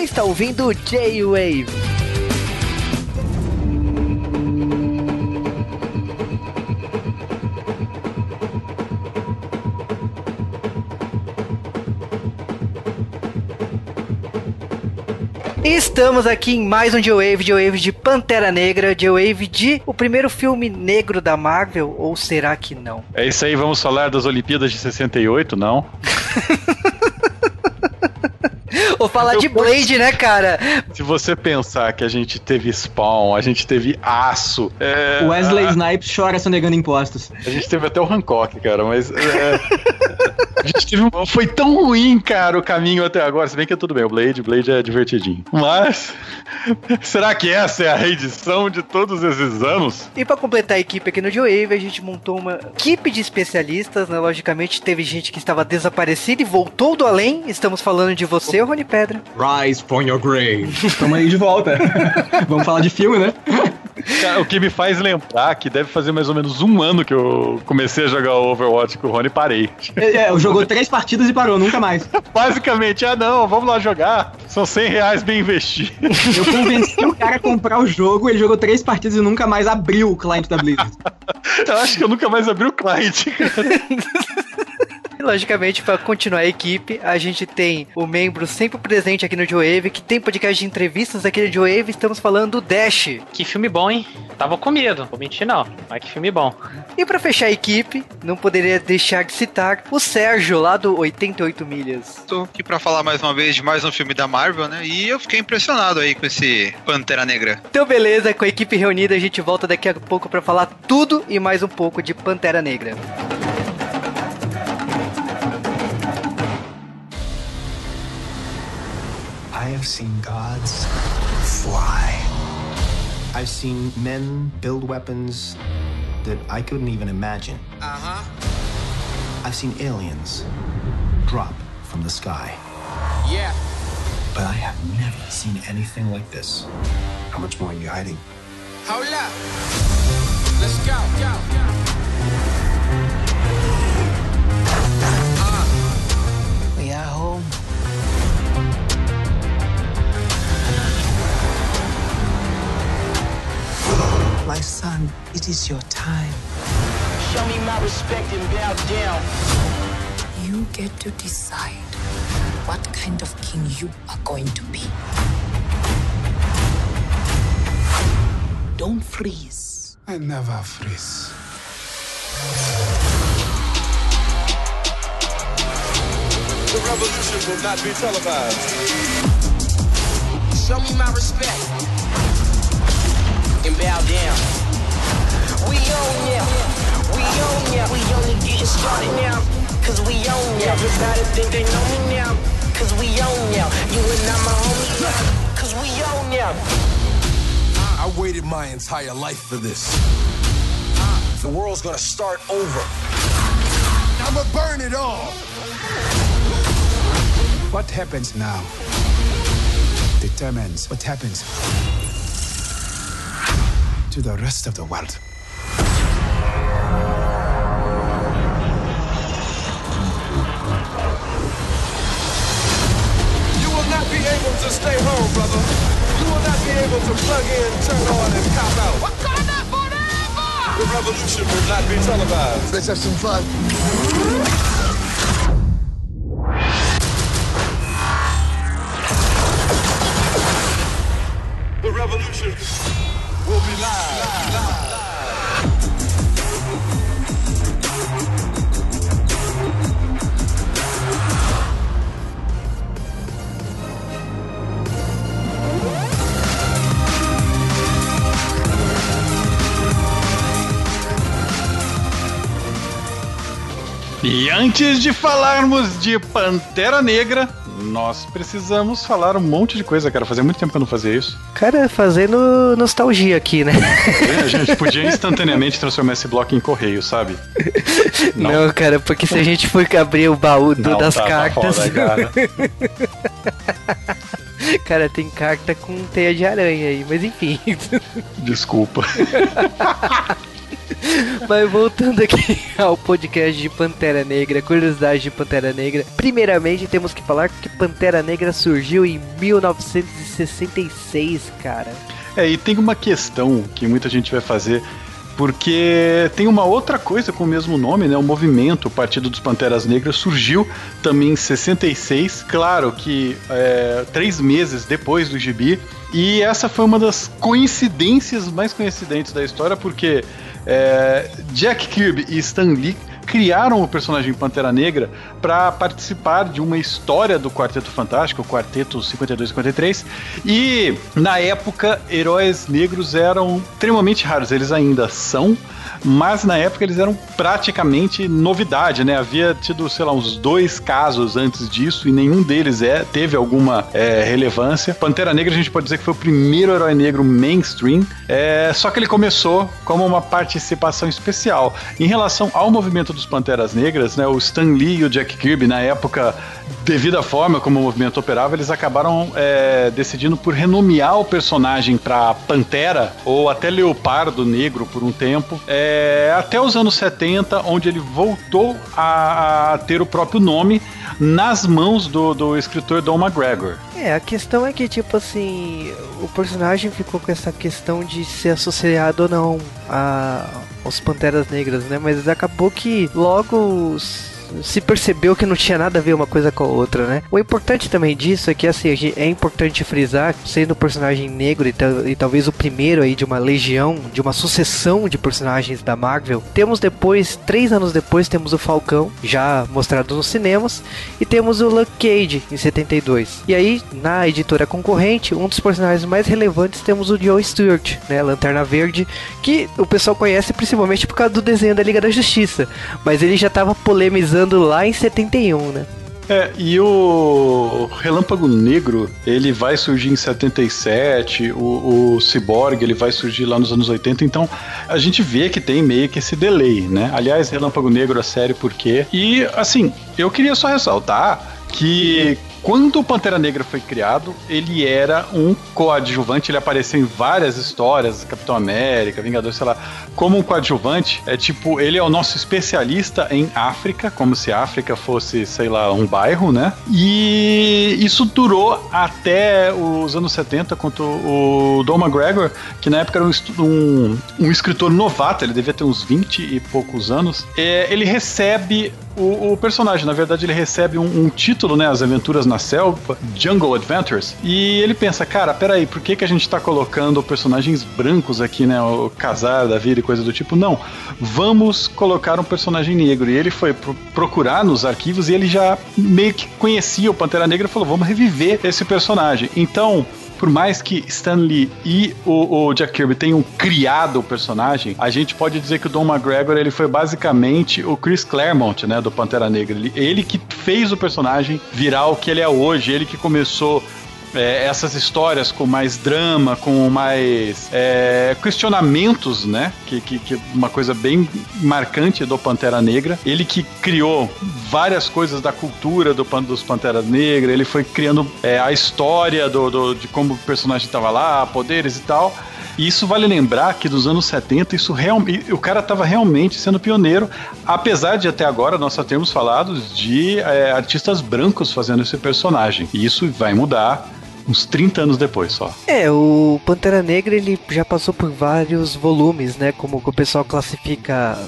Você está ouvindo J-Wave. Estamos aqui em mais um J-Wave, J-Wave de Pantera Negra, J-Wave de o primeiro filme negro da Marvel, ou será que não? É isso aí, vamos falar das Olimpíadas de 68, não? Ou falar de Blade, né, cara? Se você pensar que a gente teve Spawn, a gente teve Aço. É, Wesley a... Snipes chora sonegando impostos. A gente teve até o Hancock, cara, mas. É, a gente teve um... Foi tão ruim, cara, o caminho até agora. Se bem que é tudo bem, o Blade, Blade é divertidinho. Mas. Será que essa é a reedição de todos esses anos? E para completar a equipe aqui no Joe a gente montou uma equipe de especialistas, né? Logicamente, teve gente que estava desaparecida e voltou do além. Estamos falando de você, Rony Pedra. Rise from your grave. Estamos aí de volta. Vamos falar de filme, né? Cara, o que me faz lembrar que deve fazer mais ou menos um ano que eu comecei a jogar Overwatch com o Rony e parei. É, é, jogou três partidas e parou, nunca mais. Basicamente, ah não, vamos lá jogar. São 100 reais bem investidos. Eu convenci o cara a comprar o jogo, ele jogou três partidas e nunca mais abriu o cliente da Blizzard. eu acho que eu nunca mais abri o cliente, cara. E, logicamente, para continuar a equipe, a gente tem o membro sempre presente aqui no Joe que tem podcast de entrevistas aqui no Joe Estamos falando do Dash. Que filme bom, hein? Tava com medo, vou mentir não, mas que filme bom. E para fechar a equipe, não poderia deixar de citar o Sérgio, lá do 88 Milhas. Tô aqui para falar mais uma vez de mais um filme da Marvel, né? E eu fiquei impressionado aí com esse Pantera Negra. Então, beleza, com a equipe reunida, a gente volta daqui a pouco para falar tudo e mais um pouco de Pantera Negra. Have seen gods fly. I've seen men build weapons that I couldn't even imagine. Uh huh. I've seen aliens drop from the sky. Yeah. But I have never seen anything like this. How much more are you hiding? Hold up. Let's go. Go. go. My son, it is your time. Show me my respect and bow down. You get to decide what kind of king you are going to be. Don't freeze. I never freeze. The revolution will not be televised. Show me my respect and bow down. We own ya, we own ya, we only getting started now. Cause we own ya. Everybody think they know me now. Cause we own ya. You and I, my homie, cause we own ya. I waited my entire life for this. The world's gonna start over. I'ma burn it all. What happens now determines what happens to the rest of the world. You will not be able to stay home, brother. You will not be able to plug in, turn on, and cop out. Wakanda forever! The revolution will not be televised. Let's have some fun. The revolution E antes de falarmos de Pantera Negra, nós precisamos falar um monte de coisa, cara. Fazia muito tempo que eu não fazia isso. Cara, fazendo nostalgia aqui, né? É, a gente podia instantaneamente transformar esse bloco em correio, sabe? Não, não cara, porque se a gente for abrir o baú do, não, das tá, cartas. Tá foda, cara. cara, tem carta com teia de aranha aí, mas enfim. Desculpa. Mas voltando aqui ao podcast de Pantera Negra, curiosidade de Pantera Negra. Primeiramente, temos que falar que Pantera Negra surgiu em 1966, cara. É, e tem uma questão que muita gente vai fazer, porque tem uma outra coisa com o mesmo nome, né? O movimento, o Partido dos Panteras Negras, surgiu também em 66, claro que é, três meses depois do gibi, e essa foi uma das coincidências mais coincidentes da história, porque é, Jack Kirby e Stan Lee criaram o personagem Pantera Negra para participar de uma história do Quarteto Fantástico, o Quarteto 52 53. E na época, heróis negros eram extremamente raros, eles ainda são, mas na época eles eram praticamente novidade, né? Havia tido, sei lá, uns dois casos antes disso e nenhum deles é, teve alguma é, relevância. Pantera Negra a gente pode dizer que foi o primeiro herói negro mainstream, é, só que ele começou como uma participação especial. Em relação ao movimento dos Panteras Negras, né? O Stan Lee e o Jack Kirby, na época, devido à forma como o movimento operava, eles acabaram é, decidindo por renomear o personagem para Pantera ou até Leopardo Negro por um tempo. É, até os anos 70, onde ele voltou a, a ter o próprio nome nas mãos do, do escritor Don McGregor. É, a questão é que, tipo assim, o personagem ficou com essa questão de ser associado ou não a, aos Panteras Negras, né? Mas acabou que logo se percebeu que não tinha nada a ver uma coisa com a outra, né? O importante também disso é que assim, é importante frisar, sendo um personagem negro e, e, talvez o primeiro aí de uma legião, de uma sucessão de personagens da Marvel, temos depois, três anos depois, temos o Falcão, já mostrado nos cinemas, e temos o Luke Cage em 72. E aí, na editora concorrente, um dos personagens mais relevantes temos o Joe Stewart, né? Lanterna Verde, que o pessoal conhece principalmente por causa do desenho da Liga da Justiça, mas ele já estava polemizando lá em 71, né? É, e o Relâmpago Negro, ele vai surgir em 77, o, o Cyborg, ele vai surgir lá nos anos 80, então a gente vê que tem meio que esse delay, né? Aliás, Relâmpago Negro, a série, por quê? E, assim, eu queria só ressaltar que quando o Pantera Negra foi criado, ele era um coadjuvante, ele apareceu em várias histórias, Capitão América, Vingador, sei lá, como um coadjuvante. É tipo, ele é o nosso especialista em África, como se África fosse, sei lá, um bairro, né? E isso durou até os anos 70, quando o Don McGregor, que na época era um, um, um escritor novato, ele devia ter uns 20 e poucos anos, é, ele recebe o, o, personagem, na verdade, ele recebe um, um, título, né? As Aventuras na Selva, Jungle Adventures. E ele pensa, cara, peraí, por que, que a gente tá colocando personagens brancos aqui, né? O casar da vida e coisa do tipo? Não, vamos colocar um personagem negro. E ele foi pro procurar nos arquivos e ele já meio que conhecia o Pantera Negra e falou: vamos reviver esse personagem. Então, por mais que Stan Lee e o, o, Jack Kirby tenham criado o personagem, a gente pode dizer que o Don McGregor ele foi basicamente o Chris Claremont, né, do Pantera Negra. Ele, ele que fez o personagem virar o que ele é hoje, ele que começou é, essas histórias com mais drama, com mais é, questionamentos, né? Que, que, que uma coisa bem marcante do Pantera Negra. Ele que criou várias coisas da cultura do, dos Panteras Negras, ele foi criando é, a história do, do, de como o personagem estava lá, poderes e tal. E isso vale lembrar que dos anos 70, isso realmente. O cara estava realmente sendo pioneiro, apesar de até agora nós só termos falado de é, artistas brancos fazendo esse personagem. E isso vai mudar uns 30 anos depois só. É, o Pantera Negra ele já passou por vários volumes, né? Como o pessoal classifica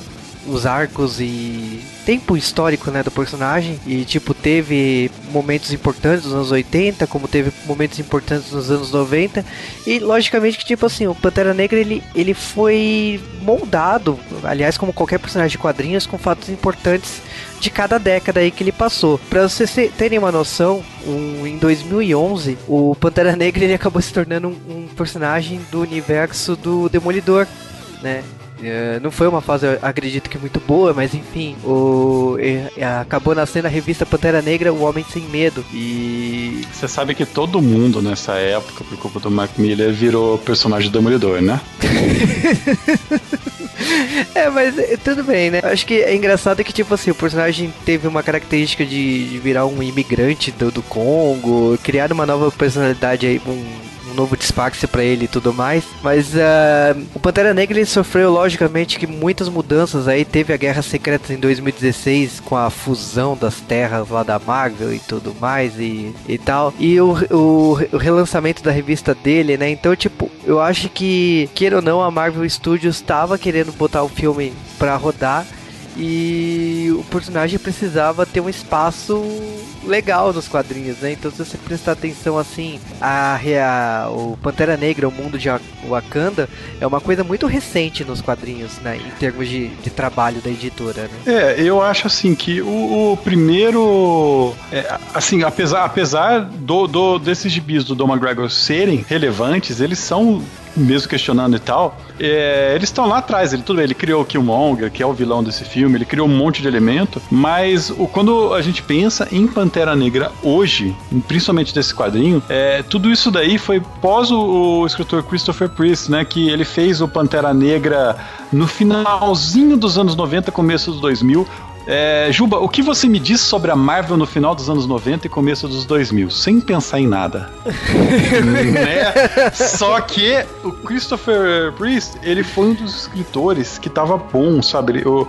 os arcos e tempo histórico, né, do personagem. E, tipo, teve momentos importantes nos anos 80, como teve momentos importantes nos anos 90. E, logicamente, que, tipo assim, o Pantera Negra, ele, ele foi moldado, aliás, como qualquer personagem de quadrinhos, com fatos importantes de cada década aí que ele passou. Para vocês terem uma noção, um, em 2011, o Pantera Negra ele acabou se tornando um, um personagem do universo do Demolidor, né? É, não foi uma fase, acredito que muito boa, mas enfim, o, é, acabou nascendo a revista Pantera Negra, O Homem Sem Medo. E. Você sabe que todo mundo nessa época, por culpa do Mark Miller, virou personagem do Demolidor, né? é, mas é, tudo bem, né? Acho que é engraçado que, tipo assim, o personagem teve uma característica de, de virar um imigrante do, do Congo, criar uma nova personalidade aí, um um novo disfarce pra ele e tudo mais. Mas ah, o Pantera Negra ele sofreu, logicamente, que muitas mudanças aí. Teve a Guerra Secreta em 2016 com a fusão das terras lá da Marvel e tudo mais e, e tal. E o, o, o relançamento da revista dele, né? Então, tipo, eu acho que, queira ou não, a Marvel Studios estava querendo botar o filme pra rodar e o personagem precisava ter um espaço legal nos quadrinhos, né? Então se você prestar atenção assim, a, a o Pantera Negra, o mundo de Wakanda, é uma coisa muito recente nos quadrinhos, né? Em termos de, de trabalho da editora, né? É, eu acho assim que o, o primeiro, é, assim, apesar, apesar do, do desses gibis do Dom McGregor serem relevantes, eles são mesmo questionando e tal, é, eles estão lá atrás. Ele tudo bem, ele criou o Killmonger, que é o vilão desse filme, ele criou um monte de elemento, mas o, quando a gente pensa em Pantera Negra hoje, principalmente desse quadrinho, é, tudo isso daí foi pós o, o escritor Christopher Priest, né, que ele fez o Pantera Negra no finalzinho dos anos 90, começo dos 2000, é, Juba, o que você me disse sobre a Marvel no final dos anos 90 e começo dos 2000? Sem pensar em nada. né? Só que o Christopher Priest, ele foi um dos escritores que tava bom, sabe? Eu,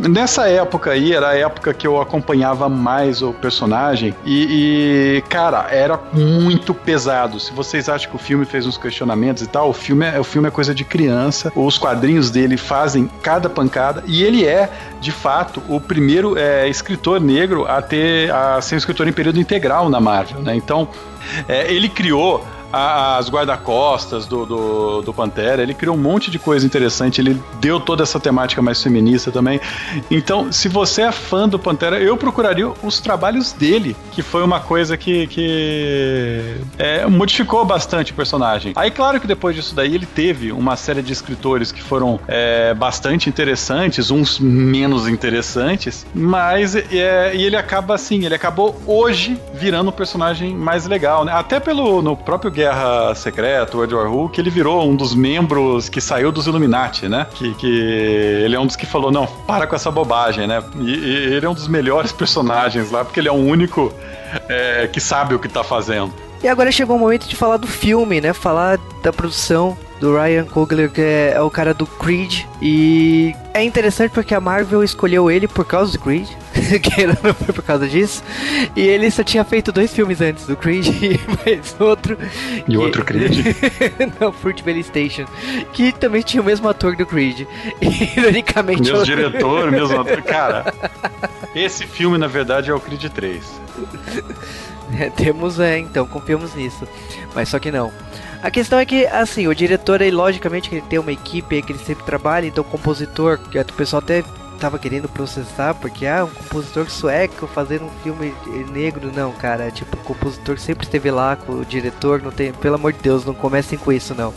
nessa época aí, era a época que eu acompanhava mais o personagem e, e, cara, era muito pesado. Se vocês acham que o filme fez uns questionamentos e tal, o filme é, o filme é coisa de criança. Os quadrinhos dele fazem cada pancada e ele é, de fato, o primeiro é, escritor negro a ter a ser um escritor em período integral na Marvel, né? Então, é, ele criou as guarda-costas do, do, do, Pantera, ele criou um monte de coisa interessante, ele deu toda essa temática mais feminista também. Então, se você é fã do Pantera, eu procuraria os trabalhos dele, que foi uma coisa que, que é, modificou bastante o personagem. Aí, claro que depois disso daí, ele teve uma série de escritores que foram é, bastante interessantes, uns menos interessantes, mas é, e ele acaba assim, ele acabou hoje virando um personagem mais legal, né? Até pelo no próprio Guerra Secreta, World War Who, que ele virou um dos membros que saiu dos Illuminati, né? Que, que ele é um dos que falou, não, para com essa bobagem, né? E, e ele é um dos melhores personagens lá, porque ele é o único é, que sabe o que tá fazendo. E agora chegou o momento de falar do filme, né? Falar da produção do Ryan Coogler, que é, é, o cara do Creed. E é interessante porque a Marvel escolheu ele por causa do Creed, que não foi por causa disso. E ele só tinha feito dois filmes antes do Creed e mais outro. E que... outro Creed? não, Fruitvale Station, que também tinha o mesmo ator do Creed. E, ironicamente. Mesmo diretor, mesmo ator. Cara, esse filme na verdade é o Creed 3. É, temos, é, então, confiamos nisso. Mas só que não. A questão é que, assim, o diretor, aí, logicamente, que ele tem uma equipe que ele sempre trabalha, então o compositor, que o pessoal até tava querendo processar, porque, ah, um compositor sueco fazendo um filme negro, não, cara, tipo, o compositor sempre esteve lá com o diretor, não tem, pelo amor de Deus, não comecem com isso, não.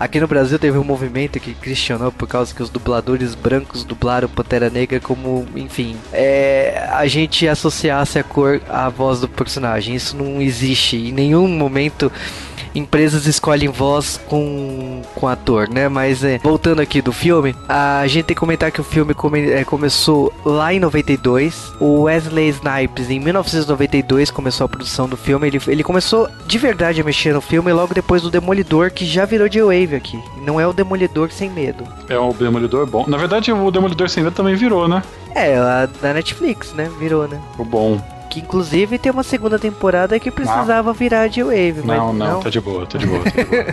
Aqui no Brasil teve um movimento que questionou por causa que os dubladores brancos dublaram Pantera Negra como, enfim, é, a gente associasse a cor à voz do personagem. Isso não existe em nenhum momento empresas escolhem voz com, com ator, né? Mas é, voltando aqui do filme, a gente tem que comentar que o filme come, é, começou lá em 92. O Wesley Snipes, em 1992, começou a produção do filme. Ele, ele começou de verdade a mexer no filme logo depois do Demolidor, que já virou de wave aqui. Não é o Demolidor sem medo. É o Demolidor bom. Na verdade, o Demolidor sem medo também virou, né? É, a da Netflix, né? Virou, né? O bom. Que inclusive tem uma segunda temporada que precisava não. virar de Wave. Não, não, não, tá de boa, tá de boa. Tá de boa.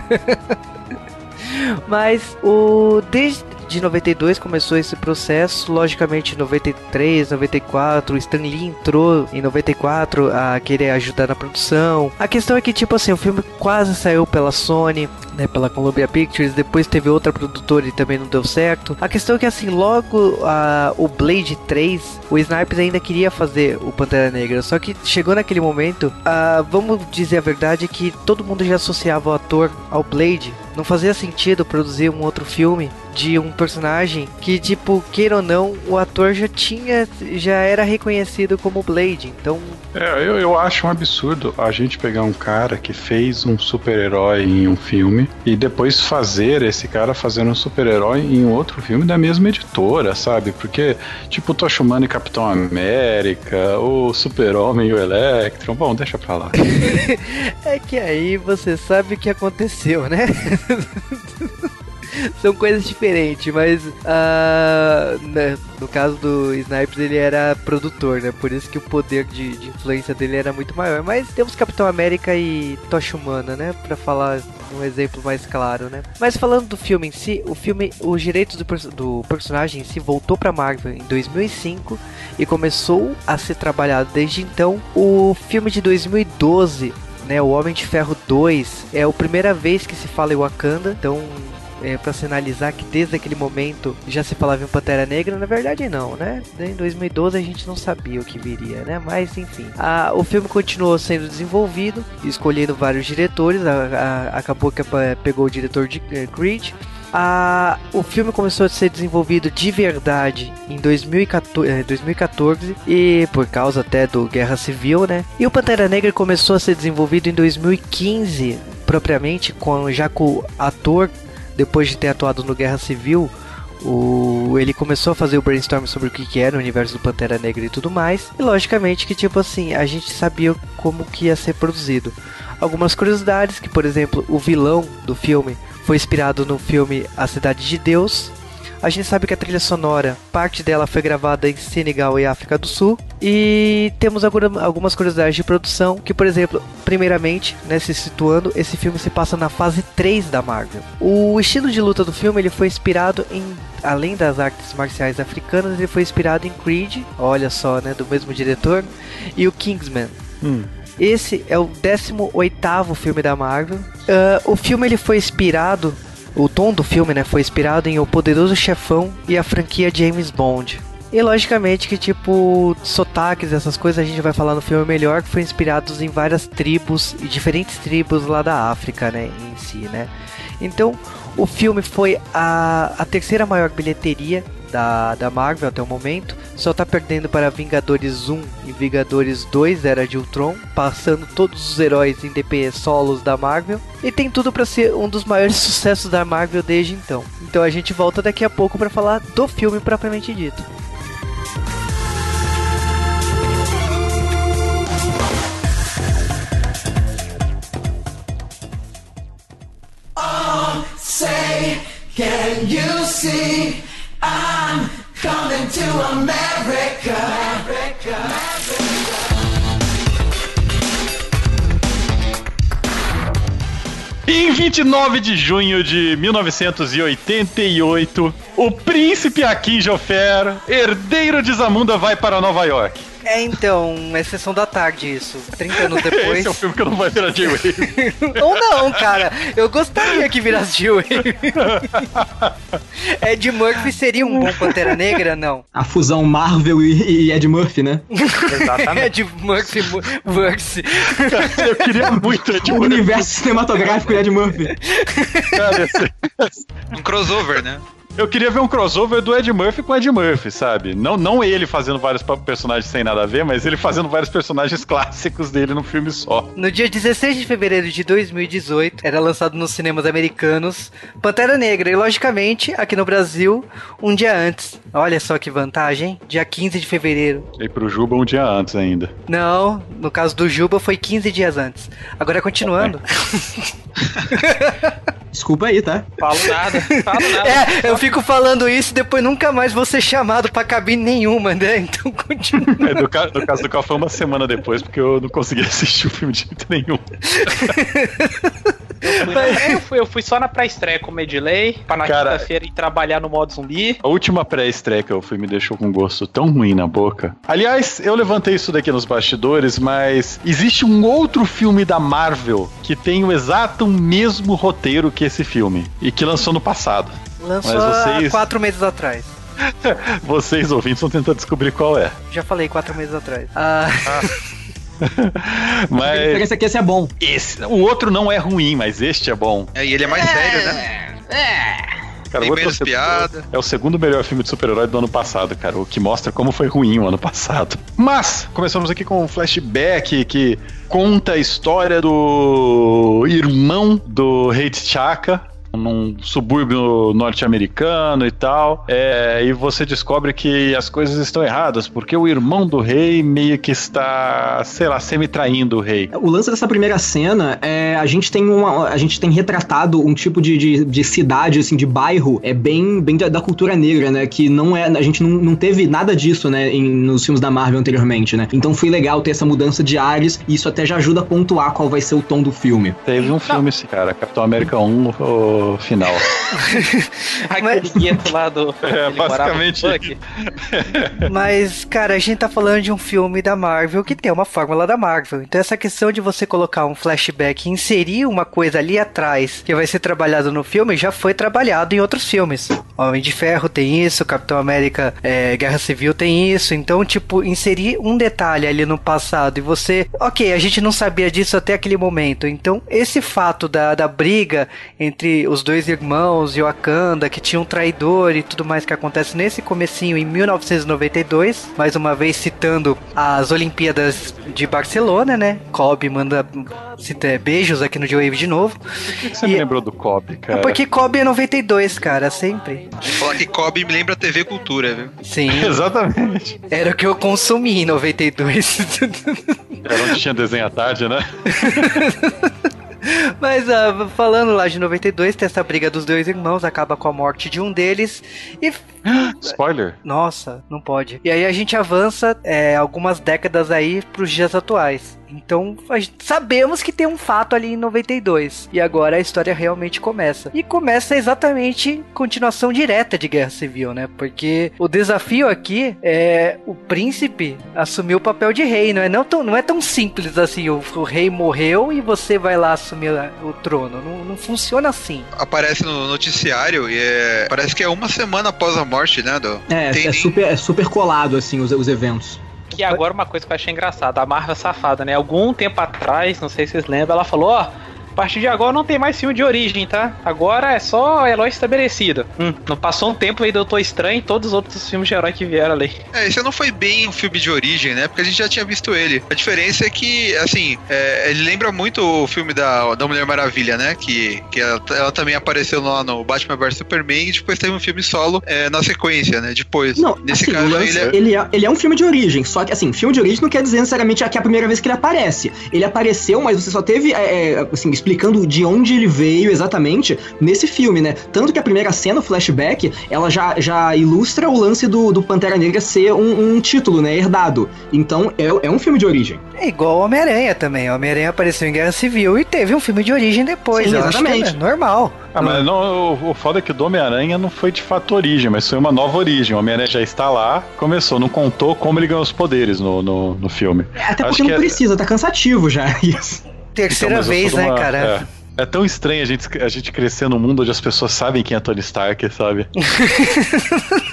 mas o desde de 92 começou esse processo, logicamente em 93, 94, o Stan Lee entrou em 94 a querer ajudar na produção. A questão é que tipo assim, o filme quase saiu pela Sony, né, pela Columbia Pictures, depois teve outra produtora e também não deu certo. A questão é que assim, logo a, o Blade 3, o Snipes ainda queria fazer o Pantera Negra, só que chegou naquele momento, a, vamos dizer a verdade que todo mundo já associava o ator ao Blade, não fazia sentido produzir um outro filme de um personagem que, tipo, queira ou não, o ator já tinha, já era reconhecido como Blade, então... É, eu, eu acho um absurdo a gente pegar um cara que fez um super-herói em um filme e depois fazer esse cara fazendo um super-herói em outro filme da mesma editora, sabe? Porque, tipo, Tocha Humana e Capitão América, o Super-Homem e o Electron. Bom, deixa pra lá. É que aí você sabe o que aconteceu, né? São coisas diferentes, mas ah, né, no caso do Snipes ele era produtor, né? Por isso que o poder de, de influência dele era muito maior. Mas temos Capitão América e Tocha Humana, né? Pra falar um exemplo mais claro, né? Mas falando do filme em si, o filme, os direitos do, do personagem em si voltou pra Marvel em 2005 e começou a ser trabalhado desde então. O filme de 2012 né, o Homem de Ferro 2 é a primeira vez que se fala em Wakanda, então é, para sinalizar que desde aquele momento já se falava em Pantera Negra, na verdade não, né? Em 2012 a gente não sabia o que viria, né? Mas enfim, a- o filme continuou sendo desenvolvido, escolhendo vários diretores, a- a- acabou que apa- pegou o diretor de eh, Creed. A- o filme começou a ser desenvolvido de verdade em 2014, eh, 2014 e por causa até do Guerra Civil, né? E o Pantera Negra começou a ser desenvolvido em 2015, propriamente, com já com o ator, depois de ter atuado no Guerra Civil, o, ele começou a fazer o brainstorm sobre o que, que era o universo do Pantera Negra e tudo mais. E logicamente que, tipo assim, a gente sabia como que ia ser produzido. Algumas curiosidades, que por exemplo, o vilão do filme foi inspirado no filme A Cidade de Deus. A gente sabe que a trilha sonora, parte dela foi gravada em Senegal e África do Sul. E temos alguma- algumas curiosidades de produção, que por exemplo, primeiramente, né, se situando, esse filme se passa na fase 3 da Marvel. O estilo de luta do filme ele foi inspirado em, além das artes marciais africanas, ele foi inspirado em Creed, olha só, né, do mesmo diretor, e o Kingsman. Hum. Esse é o 18º filme da Marvel. Ah, o filme ele foi inspirado, o tom do filme, né, foi inspirado em O Poderoso Chefão e a franquia James Bond. E logicamente que tipo sotaques, essas coisas a gente vai falar no filme melhor, que foi inspirados em várias tribos diferentes tribos lá da África, né, em si, né. Então, o filme foi a, a terceira maior bilheteria da, da Marvel até o momento. Só tá perdendo para Vingadores 1 e Vingadores 2 Era de Ultron, passando todos os heróis em DP solos da Marvel. E tem tudo para ser um dos maiores sucessos da Marvel desde então. Então a gente volta daqui a pouco para falar do filme propriamente dito. Say, can you see? I'm coming to America. America. Em 29 de junho de 1988, o príncipe Akin Jofer, herdeiro de Zamunda, vai para Nova York. É então, é sessão da tarde isso. 30 anos depois. Esse é o filme que eu não vai virar J-Wave. Ou não, cara. Eu gostaria que virasse J-Wave. Ed Murphy seria um bom Pantera Negra? Não. A fusão Marvel e, e Ed Murphy, né? Ed Murphy Mu- Verse. eu queria muito Ed O Murphy, universo cinematográfico de Ed Murphy. cara, ser- Um crossover, né? Eu queria ver um crossover do Ed Murphy com Ed Murphy, sabe? Não, não ele fazendo vários personagens sem nada a ver, mas ele fazendo vários personagens clássicos dele num filme só. No dia 16 de fevereiro de 2018, era lançado nos cinemas americanos Pantera Negra e, logicamente, aqui no Brasil, um dia antes. Olha só que vantagem? Dia 15 de fevereiro. E pro Juba um dia antes ainda. Não, no caso do Juba foi 15 dias antes. Agora continuando. Desculpa aí, tá? Falo nada, falo nada. É, eu fico falando isso e depois nunca mais vou ser chamado pra cabine nenhuma, né? Então continua. É, no, ca- no caso do Cal foi uma semana depois, porque eu não consegui assistir o filme de jeito nenhum. Eu, fui, eu fui só na pré-estreia com o Medley, pra na quinta-feira ir trabalhar no modo zumbi. A última pré-estreia que eu fui me deixou com um gosto tão ruim na boca. Aliás, eu levantei isso daqui nos bastidores, mas existe um outro filme da Marvel que tem o exato mesmo roteiro que esse filme e que lançou no passado. Lançou Mas há vocês- quatro meses atrás. Vocês ouvintes vão tentar descobrir qual é. Já falei quatro meses atrás. Ah, A Mas diferença é que esse é bom. esse, o outro não é ruim, mas este é bom. É, e ele é mais sério, né? Cara, tem menos piada. É o segundo melhor filme de super-herói do ano passado, cara. O que mostra como foi ruim o ano passado. Mas, começamos aqui com um flashback que conta a história do irmão do rei T'Chaka. Num subúrbio norte-americano e tal. É, e você descobre que as coisas estão erradas, porque o irmão do rei meio que está, sei lá, semi-traindo o rei. O lance dessa primeira cena é a gente tem uma a gente tem retratado um tipo de, de, de cidade assim de bairro é bem bem da, da cultura negra né que não é a gente não, não teve nada disso né em, nos filmes da Marvel anteriormente né então foi legal ter essa mudança de ares e isso até já ajuda a pontuar qual vai ser o tom do filme Teve um filme esse cara, Capitão América 1, o final. Aquele gueto lá do. É, basicamente. Mas, cara, a gente tá falando de um filme da Marvel que tem uma fórmula da Marvel. Então, essa questão de você colocar um flashback e inserir uma coisa ali atrás que vai ser trabalhado no filme já foi trabalhado em outros filmes. Homem de Ferro tem isso, Capitão América é, Guerra Civil tem isso. Então, tipo, inserir um detalhe ali no passado e você. Ok, a gente não sabia disso até aquele momento. Então, esse fato da, da briga entre os dois irmãos e Wakanda, que tinha um traidor e tudo mais que acontece nesse comecinho em 1992, mais uma vez citando as Olimpíadas de Barcelona, né? Kobe manda cita, beijos aqui no J-Wave de novo. Por que você E- me lembrou do Kobe, cara? Porque Kobe é 92, cara, sempre. Falar que Kobe me lembra TV Cultura, viu? Sim, Exatamente. era o que eu consumi em 92. Era onde tinha desenho à tarde, né? Mas ah, falando lá de 92, tem essa briga dos dois irmãos, acaba com a morte de um deles e Spoiler. Nossa, não pode. E aí a gente avança é, algumas décadas aí pros dias atuais. Então, sabemos que tem um fato ali em 92. E agora a história realmente começa. E começa exatamente continuação direta de Guerra Civil, né? Porque o desafio aqui é o príncipe assumir o papel de rei. Não é, não tão, não é tão simples assim. O, o rei morreu e você vai lá assumir o trono. Não, não funciona assim. Aparece no noticiário e é... parece que é uma semana após a morte, né? Do... é, Tem é nem- super é super colado assim os, os eventos Que agora uma coisa que eu achei engraçada, a Marvel safada, né? Algum tempo atrás, não sei se vocês lembram, ela falou, ó, a partir de agora não tem mais filme de origem, tá? Agora é só herói estabelecido. Hum, não passou um tempo aí Doutor Estranho e todos os outros filmes de herói que vieram ali. É, esse não foi bem um filme de origem, né? Porque a gente já tinha visto ele. A diferença é que, assim, é, ele lembra muito o filme da, da Mulher Maravilha, né? Que, que ela, ela também apareceu lá no Batman vs Superman e depois teve um filme solo é, na sequência, né? Depois. Não, Nesse assim, caso, ele é... ele, é, ele é um filme de origem, só que assim, filme de origem não quer dizer necessariamente que é a primeira vez que ele aparece. Ele apareceu, mas você só teve, é, é, assim, explicando de onde ele veio exatamente nesse filme, né? Tanto que a primeira cena, o flashback, ela já, já ilustra o lance do, do Pantera Negra ser um, um título, né? Herdado. Então, é, é um filme de origem. É igual o Homem-Aranha também. O Homem-Aranha apareceu em Guerra Civil e teve um filme de origem depois. Sim, que exatamente. é normal. Ah, mas não, o, o foda é que o do Homem-Aranha não foi de fato origem, mas foi uma nova origem. O Homem-Aranha já está lá, começou, não contou como ele ganhou os poderes no, no, no filme. Até Acho porque que não é- precisa, tá cansativo já isso. Terceira Então, eu vez, né, uma- cara? É. É tão estranho a gente, a gente crescer num mundo onde as pessoas sabem quem é Tony Stark, sabe?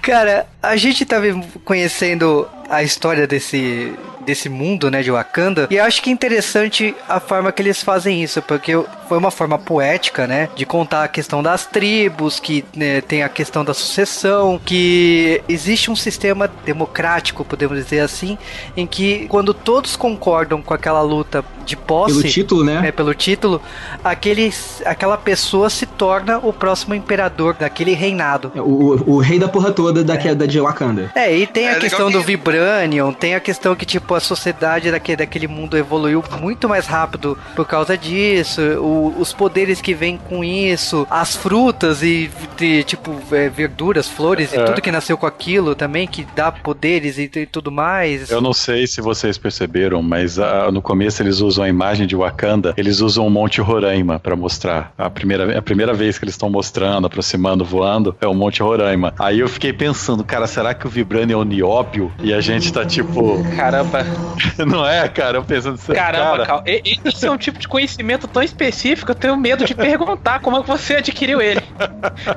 Cara, a gente tá vendo- conhecendo a história desse, desse mundo, né, de Wakanda, e acho que é interessante a forma que eles fazem isso, porque foi uma forma poética, né, de contar a questão das tribos, que né, tem a questão da sucessão, que existe um sistema democrático, podemos dizer assim, em que quando todos concordam com aquela luta de posse, Pelo título, né? né, pelo título, aquele, aquela pessoa se torna o próximo imperador daquele reinado. O, o, o rei da porra toda da, da de Wakanda. É, e tem É a questão que- do Vibranium, tem a questão que, tipo, a sociedade daquele, daquele mundo evoluiu muito mais rápido por causa disso, o- os poderes que vêm com isso, as frutas e, de, tipo, é, verduras, flores e É. tudo que nasceu com aquilo também, que dá poderes e, e tudo mais. Eu não sei se vocês perceberam, mas ah, no começo eles usam a imagem de Wakanda, eles usam o Monte Roraima pra mostrar. A primeira, a primeira vez que eles estão mostrando, aproximando, voando, é o Monte Roraima. Aí eu fiquei pensando, cara, será que o Vibranium é o nióbio? E a gente tá tipo, Caramba, não é, cara? Eu pensando, caramba, cara, Cal. Esse é um tipo de conhecimento tão específico, eu tenho medo de perguntar como é que você adquiriu ele.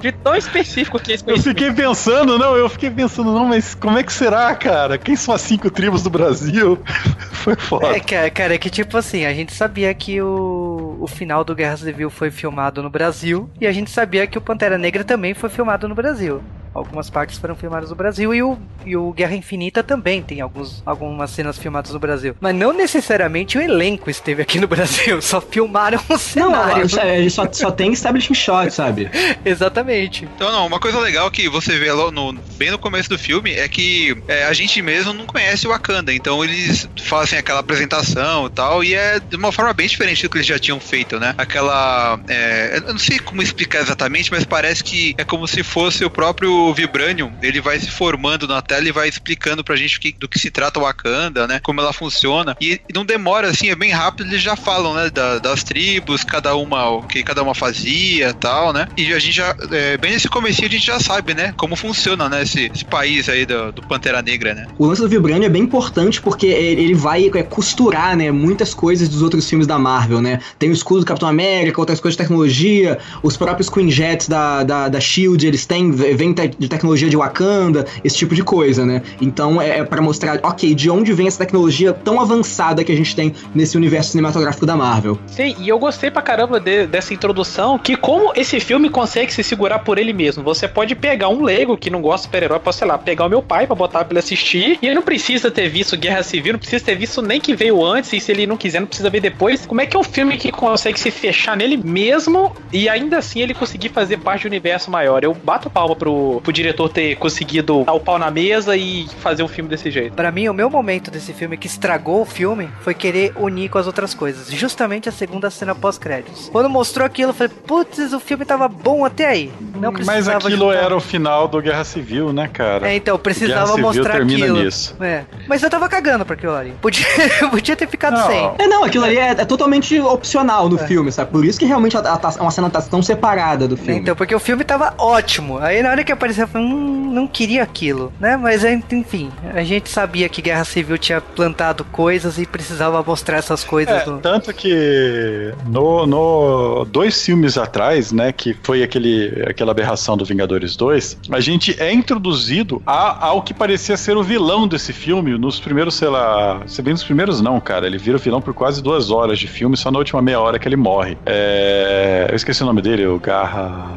De tão específico que é esse Eu conhecimento. fiquei pensando, não, eu fiquei pensando, não, mas como é que será, cara? Quem são as cinco tribos do Brasil? Foi foda. É, cara, cara, é que tipo assim, a gente sabia que o, o final do Guerra Civil foi filmado no Brasil e a gente sabia que o Pantera Negra também foi filmado no Brasil. Algumas partes foram filmadas no Brasil e o, e o Guerra Infinita também tem alguns, algumas cenas filmadas no Brasil. Mas não necessariamente o elenco esteve aqui no Brasil, só filmaram o Não, cenário. é, só, só tem establishing shot, sabe? Exatamente. Então, não, uma coisa legal que você vê no, bem no começo do filme é que é, a gente mesmo não conhece o Wakanda, então eles fazem aquela apresentação e tal, e é de uma forma bem diferente do que eles já tinham feito, né? Aquela. é, eu não sei como explicar exatamente, mas parece que é como se fosse o próprio Vibranium, ele vai se formando na tela e vai explicando pra gente o que- do que se trata o Wakanda, né? Como ela funciona, e, e não demora assim, é bem rápido, eles já falam, né? da- das tribos, cada uma, o que cada uma fazia tal, né? E a gente já, é, bem nesse comecinho a gente já sabe, né? Como funciona, né? Esse, esse país aí do, do Pantera Negra, né? O lance do Vibranium é bem importante porque ele vai é, costurar, né, muitas coisas dos outros filmes da Marvel, né? Tem o escudo do Capitão América, outras coisas de tecnologia, os próprios Queen Jets da, da, da SHIELD, eles têm, vem de tecnologia de Wakanda, esse tipo de coisa, né? Então é, é para mostrar, ok, de onde vem essa tecnologia tão avançada que a gente tem nesse universo cinematográfico da Marvel. Sim, e eu gostei pra caramba de- dessa introdução, que como esse filme consegue se segurar por ele mesmo. Você pode pegar um leigo que não gosta de super-herói, pode, sei lá, pegar o meu pai pra botar pra ele assistir, e ele não precisa ter visto Guerra Civil, não precisa ter visto nem que veio antes, e se ele não quiser, não precisa ver depois. Como é que é um filme que consegue se fechar nele mesmo, e ainda assim ele conseguir fazer parte do universo maior? Eu bato palma pro, pro diretor ter conseguido dar o pau na mesa e fazer um filme desse jeito. Pra mim, o meu momento desse filme que estragou o filme foi querer unir com as outras coisas. Justamente a segunda cena pós-créditos. Quando mostrou aquilo, eu falei, putz, o filme tava bom até aí. Não Mas precisava aquilo juntar. era o final do Guerra Civil, né, cara? É, então, Guerra precisava Civil mostrar termina aquilo. nisso. É. Mas eu tava cagando pra aquilo ali. Podia, podia ter ficado Não, sem. É, não, aquilo ali é, é totalmente opcional no filme, sabe? Por isso que realmente a, a, uma cena tá tão separada do filme. Então, porque o filme tava ótimo. Aí na hora que apareceu, eu falei, hum, não queria aquilo, né? Mas enfim, a gente sabia que Guerra Civil tinha plantado coisas e precisava mostrar essas coisas. É, no- tanto que no, no dois filmes atrás, né, que foi aquele, aquela aberração do Vingadores 2, a gente é introduzido a, ao que parecia ser o vilão desse filme nos primeiros, sei lá, se bem nos primeiros não, cara, ele vira o vilão por quase duas horas de filme, só na última meia hora que ele morre. É, eu esqueci o nome dele, o Garra,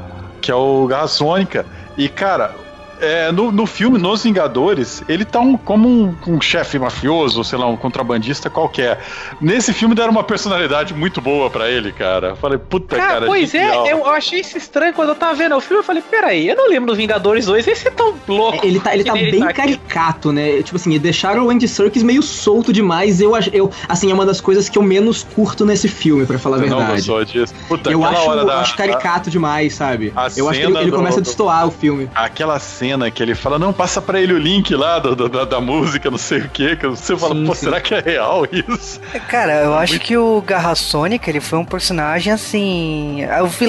que é o Garra Sônica, e cara, é, no, no filme, nos Vingadores, ele tá um- como um, um chefe mafioso, sei lá, um contrabandista qualquer. Nesse filme deram uma personalidade muito boa pra ele, cara. Falei, puta, Cara, cara. pois é, eu, eu achei isso estranho quando eu tava vendo o filme. Eu falei, peraí, eu não lembro dos Vingadores 2, esse é tão louco. É, Ele tá, ele tá bem aqui. caricato, né? Tipo assim, deixaram o Andy Serkis meio solto demais. Eu, eu, assim, é uma das coisas que eu menos curto nesse filme, pra falar a Você não verdade. gostou disso? Puta, Eu acho, hora da. acho caricato demais, sabe? a Eu acho que ele, ele do- começa a destoar o filme. Aquela cena que ele fala, não, passa pra ele o link lá do- do- da, da música, não sei o que, que você fala, Sim, pô, sim. será que é real isso? Cara, eu acho que o Garra Sônica, ele foi um personagem assim.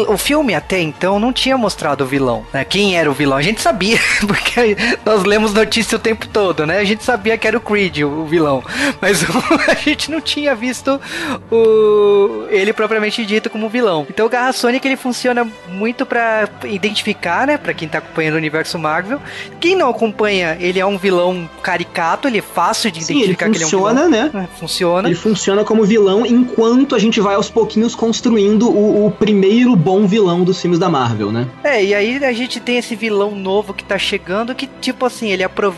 O, o filme até então não tinha mostrado o vilão, né? Quem era o vilão? A gente sabia, porque nós lemos notícia o tempo todo, né? A gente sabia que era o Creed, o, o vilão. Mas a gente não tinha visto o, ele propriamente dito como vilão. Então o Garra Sônica ele funciona muito pra identificar, né? Pra quem tá acompanhando o universo Marvel. Quem não acompanha, ele é um vilão caricato, ele é fácil de Sim, ele identificar que ele é um vilão. funciona, né? É, Funciona. Ele funciona como vilão enquanto a gente vai aos pouquinhos construindo o, o primeiro bom vilão dos filmes da Marvel, né? É, e aí a gente tem esse vilão novo que tá chegando que, tipo assim, ele aprov...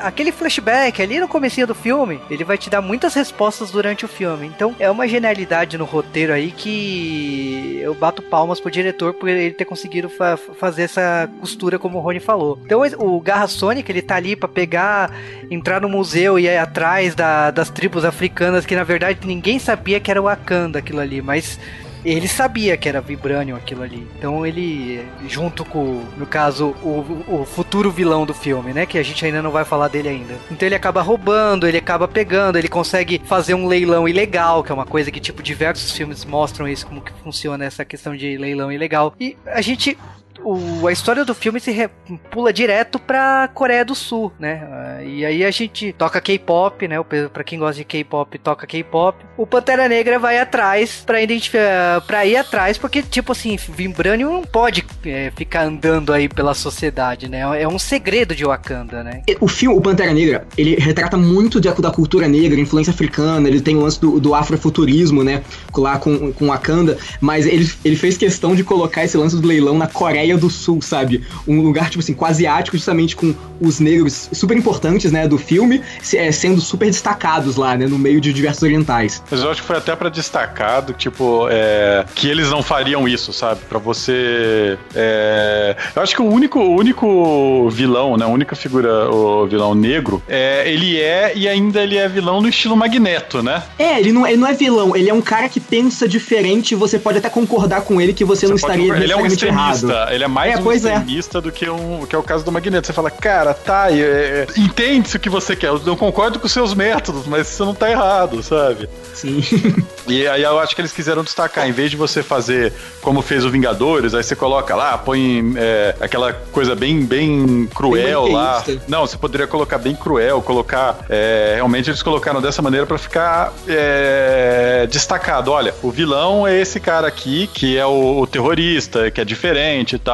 aquele flashback ali no comecinho do filme, ele vai te dar muitas respostas durante o filme. Então é uma genialidade no roteiro aí que eu bato palmas pro diretor por ele ter conseguido fa- fazer essa costura como o Rony falou. Então o Garra Sonic, ele tá ali pra pegar, entrar no museu e ir atrás da- das tribos africanas que na verdade ninguém sabia que era o Wakanda aquilo ali, mas ele sabia que era Vibranium aquilo ali. Então ele, junto com, no caso, o, o futuro vilão do filme, né? Que a gente ainda não vai falar dele ainda. Então ele acaba roubando, ele acaba pegando, ele consegue fazer um leilão ilegal, que é uma coisa que, tipo, diversos filmes mostram isso, como que funciona essa questão de leilão ilegal. E a gente o- a história do filme se re- pula direto pra Coreia do Sul, né? Ah, E aí a gente toca K-pop, né? Pra quem gosta de K-pop, toca K-pop. O Pantera Negra vai atrás pra identificar, para ir atrás, porque tipo assim, Vibranium não pode é, ficar andando aí pela sociedade, né? É um segredo de Wakanda, né? O filme, o Pantera Negra, ele retrata muito da, da cultura negra, influência africana, ele tem o lance do, do afrofuturismo, né? Lá com, com Wakanda, mas ele, ele fez questão de colocar esse lance do leilão na Coreia do Sul, sabe? Um lugar, tipo assim, quase asiático, justamente com os negros super importantes, né, do filme, é, sendo super destacados lá, né, no meio de diversos orientais. Mas eu acho que foi até pra destacar do tipo, é, que eles não fariam isso, sabe? Pra você. é, eu acho que o único, o único vilão, né? A única figura, o vilão negro, é, ele é e ainda ele é vilão no estilo Magneto, né? É, ele não, ele não é vilão, ele é um cara que pensa diferente e você pode até concordar com ele que você, não Você pode estaria ele é um extremista, errado. ele é mais É, um pois é. extremista do que, um, que é o caso do Magneto. Você fala, cara, tá, é, é, entende-se o que você quer. Eu não concordo com os seus métodos, mas você não tá errado, sabe? Sim. E aí eu acho que eles quiseram destacar, em vez de você fazer como fez o Vingadores, aí você coloca lá, põe é, aquela coisa bem, bem cruel Bem lá. Não, você poderia colocar bem cruel, colocar. é, realmente eles colocaram dessa maneira pra ficar é, destacado. Olha, o vilão é esse cara aqui, que é o, o terrorista, que é diferente e tal.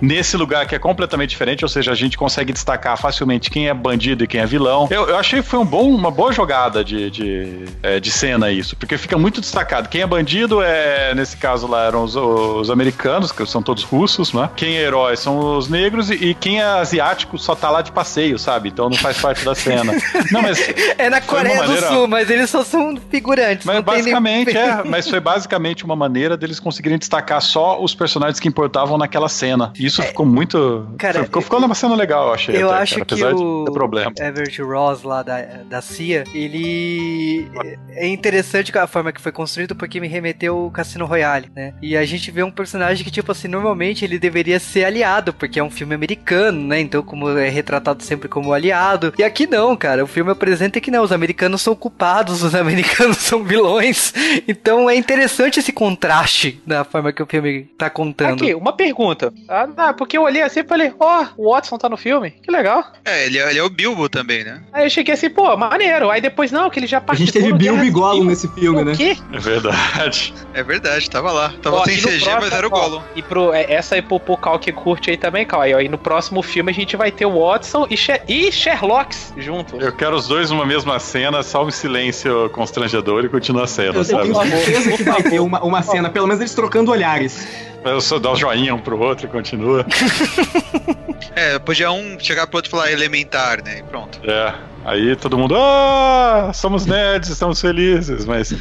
Nesse lugar que é completamente diferente, ou seja, a gente consegue destacar facilmente quem é bandido e quem é vilão. Eu, eu achei que foi um bom, uma boa jogada de, de, é, de cena isso, porque fica muito destacado. Quem é bandido é, nesse caso lá, eram os, os americanos, que são todos russos, né? Quem é herói são os negros e, e quem é asiático só tá lá de passeio, sabe? Então não faz parte da cena. Não, mas É na Coreia do maneira- Sul, mas eles só são figurantes. mas tem nem- basicamente é, mas foi basicamente uma maneira deles conseguirem destacar só os personagens que importavam naquela cena. E Isso ficou muito. cara, ficou, ficou uma cena legal, eu achei. Eu até, acho cara, que apesar o de problema. Everett Ross lá da, da CIA, ele é interessante a forma que foi construído porque me remeteu ao Cassino Royale, né? E a gente vê um personagem que, tipo assim, normalmente ele deveria ser aliado, porque é um filme americano, né? Então, como é retratado sempre como aliado. E aqui não, cara. O filme apresenta que não, os americanos são culpados, os americanos são vilões. Então é interessante esse contraste da forma que o filme tá contando. Aqui, uma pergunta. Ah, não, porque eu olhei assim e falei, ó, o Watson tá no filme, que legal. É, ele é, ele é o Bilbo também, né? Aí eu cheguei assim, pô, maneiro. Aí depois, não, que ele já A participou gente teve Bilbo e Gollum nesse filme, O né? quê? É verdade. É verdade, tava lá. Tava Ó, sem CG, mas próximo- era o Gollum. E pro, é, essa aí pro, pro Cal que curte aí também, Cal. Aí, ó, e no próximo filme a gente vai ter o Watson e, Sher e Sherlocks junto. Eu quero os dois numa mesma cena, só um silêncio constrangedor e continua a cena, Eu sabe? tenho certeza que vai ter uma, uma cena, pelo menos eles trocando olhares. Eu só dar um joinha um pro outro e continua. É, podia um chegar pro outro e falar elementar, né? E pronto. É. Aí todo mundo, ah, somos nerds, estamos felizes, mas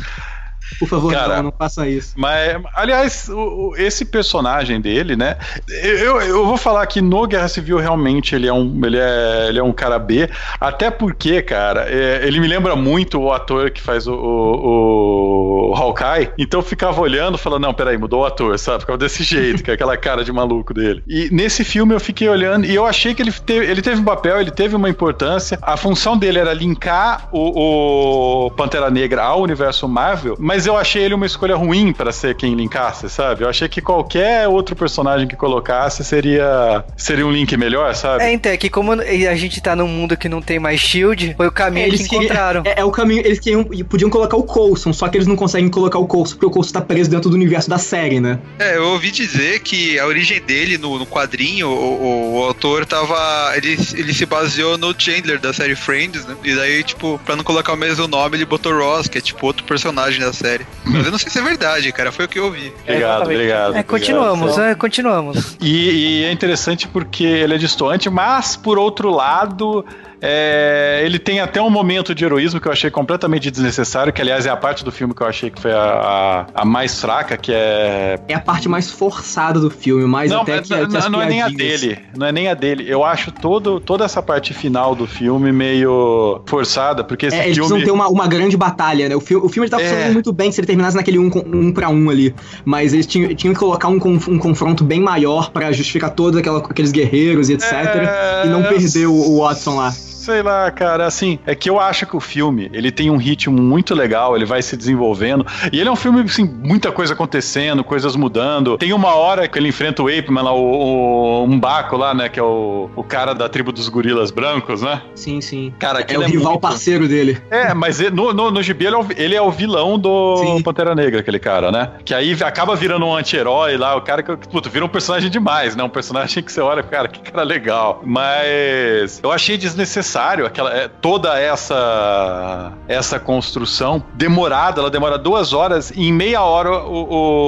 Por favor, Cara. não, não façam isso. Mas, aliás, o- o- esse personagem dele, né? Eu, eu vou falar que no Guerra Civil realmente ele é um, ele é, ele é um cara B. Até porque, cara, é, ele me lembra muito o ator que faz o, o, o Hawkeye. Então eu ficava olhando, falando, não, peraí, mudou o ator, sabe? Ficava desse jeito, com aquela cara de maluco dele. E nesse filme eu fiquei olhando e eu achei que ele teve, ele teve um papel, ele teve uma importância. A função dele era linkar o, o Pantera Negra ao universo Marvel, mas eu achei ele uma escolha ruim pra ser quem linkasse, sabe? Eu achei que qualquer outro personagem que colocasse seria seria um link melhor, sabe? É, então, é que como a gente tá num mundo que não tem mais shield, foi o caminho que queriam- encontraram. é, é o caminho. Eles queriam, podiam colocar o Coulson, só que eles não conseguem colocar o Coulson porque o Coulson tá preso dentro do universo da série, né? É, eu ouvi dizer que a origem dele no, no quadrinho, o, o- o autor tava. Ele, ele se baseou no Chandler da série Friends, né? E daí, tipo, pra não colocar o mesmo nome, ele botou Ross, que é tipo outro personagem da série. Mas eu não sei se é verdade, cara. Foi o que eu ouvi. Obrigado, exatamente. obrigado. É, continuamos, obrigado. é, continuamos. E, e é interessante porque ele é distoante, mas por outro lado, é, ele tem até um momento de heroísmo que eu achei completamente desnecessário, que aliás é a parte do filme que eu achei que foi a, a, a mais fraca, que é. É a parte mais forçada do filme, mais Não, até que, não, que não é nem a dele. Não é nem a dele. Eu acho todo, toda essa parte final do filme meio forçada, porque esse É, eles precisam filme. ter uma, uma grande batalha, né? O filme, o filme ele tá É. funcionando muito bem se ele terminasse naquele um, um pra um ali. Mas eles tinham, tinham que colocar um, conf- um confronto bem maior pra justificar todos aqueles guerreiros e etc. É, E não perder o, o Watson lá. Sei lá, cara, assim, é que eu acho que o filme, ele tem um ritmo muito legal, ele vai se desenvolvendo, e ele é um filme, assim, muita coisa acontecendo, coisas mudando. Tem uma hora que ele enfrenta o Ape Man lá, o, o Umbaco lá, né, que é o, o cara da tribo dos gorilas brancos, né? Sim, sim. Cara, É o é rival muito- parceiro dele. É, mas ele- no, no, no gibi ele é, o, ele é o vilão do Sim. Pantera Negra, aquele cara, né? Que aí acaba virando um anti-herói lá, o cara que, puta, vira um personagem demais, né? Um personagem que você olha, cara, que cara legal. Mas eu achei desnecessário aquela, é, toda essa essa construção demorada, ela demora duas horas e em meia hora o,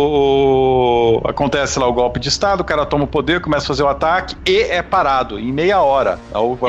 o- o- acontece lá o golpe de estado, o cara toma o poder, começa a fazer o ataque e é parado em meia hora.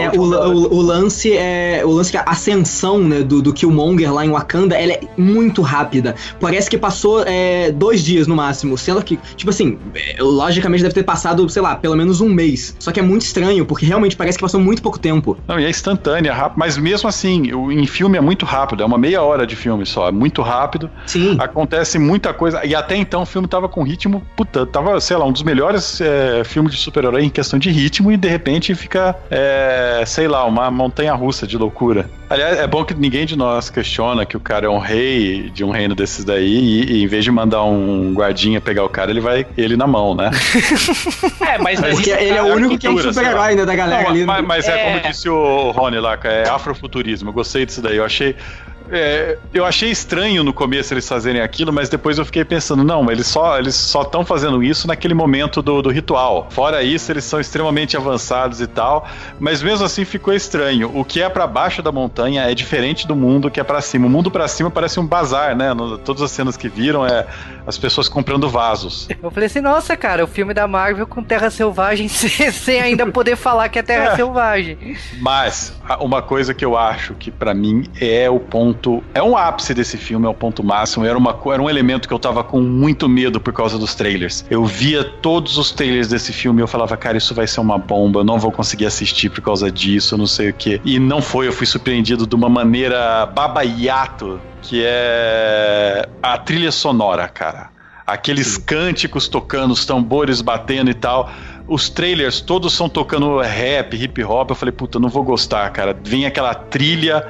É, última o, lance é. O lance que a ascensão né, do, do Killmonger lá em Wakanda ela é muito rápida. Parece que passou é, dois dias no máximo. Sendo que, tipo assim, é, logicamente deve ter passado, sei lá, pelo menos um mês. Só que é muito estranho, porque realmente parece que passou muito pouco tempo. Não, e é instantânea, rápido, mas mesmo assim, o- em filme é muito rápido, é uma meia hora de filme só, é muito rápido, Sim. acontece muita coisa, e até então o filme tava com ritmo, puta, tava, sei lá, um dos melhores é, filmes de super-herói em questão de ritmo, e de repente fica, é, sei lá, uma montanha-russa de loucura. Aliás, é bom que ninguém de nós questiona que o cara é um rei de um reino desses daí, e, e em vez de mandar um guardinha pegar o cara, ele vai ele na mão, né? É, mas Porque ele é o único que é um super-herói, né, da galera Não, ali. mas, mas é. É. como disse o Rony lá, é afrofuturismo. Eu gostei disso daí. Eu achei. É, eu achei estranho no começo eles fazerem aquilo, mas depois eu fiquei pensando, não, eles só eles só estão fazendo isso naquele momento do, do ritual. Fora isso, eles são extremamente avançados e tal, mas mesmo assim ficou estranho. O que é pra baixo da montanha é diferente do mundo que é pra cima. O mundo pra cima parece um bazar, né? No- todas as cenas que viram é as pessoas comprando vasos. Eu falei assim, nossa, cara, o filme da Marvel com Terra Selvagem sem, ainda poder falar que é Terra É. Selvagem. Mas uma coisa que eu acho que pra mim é o ponto, é um ápice desse filme, é o ponto máximo, era uma era um elemento que eu tava com muito medo por causa dos trailers. Eu via todos os trailers desse filme e eu falava, cara, isso vai ser uma bomba, eu não vou conseguir assistir por causa disso, não sei o quê. E não foi, eu fui surpreendido de uma maneira babaiato, que é a trilha sonora, cara. Aqueles cânticos tocando, os tambores batendo e tal. Os trailers todos são tocando rap, hip hop. Eu falei, puta, não vou gostar, cara. Vem aquela trilha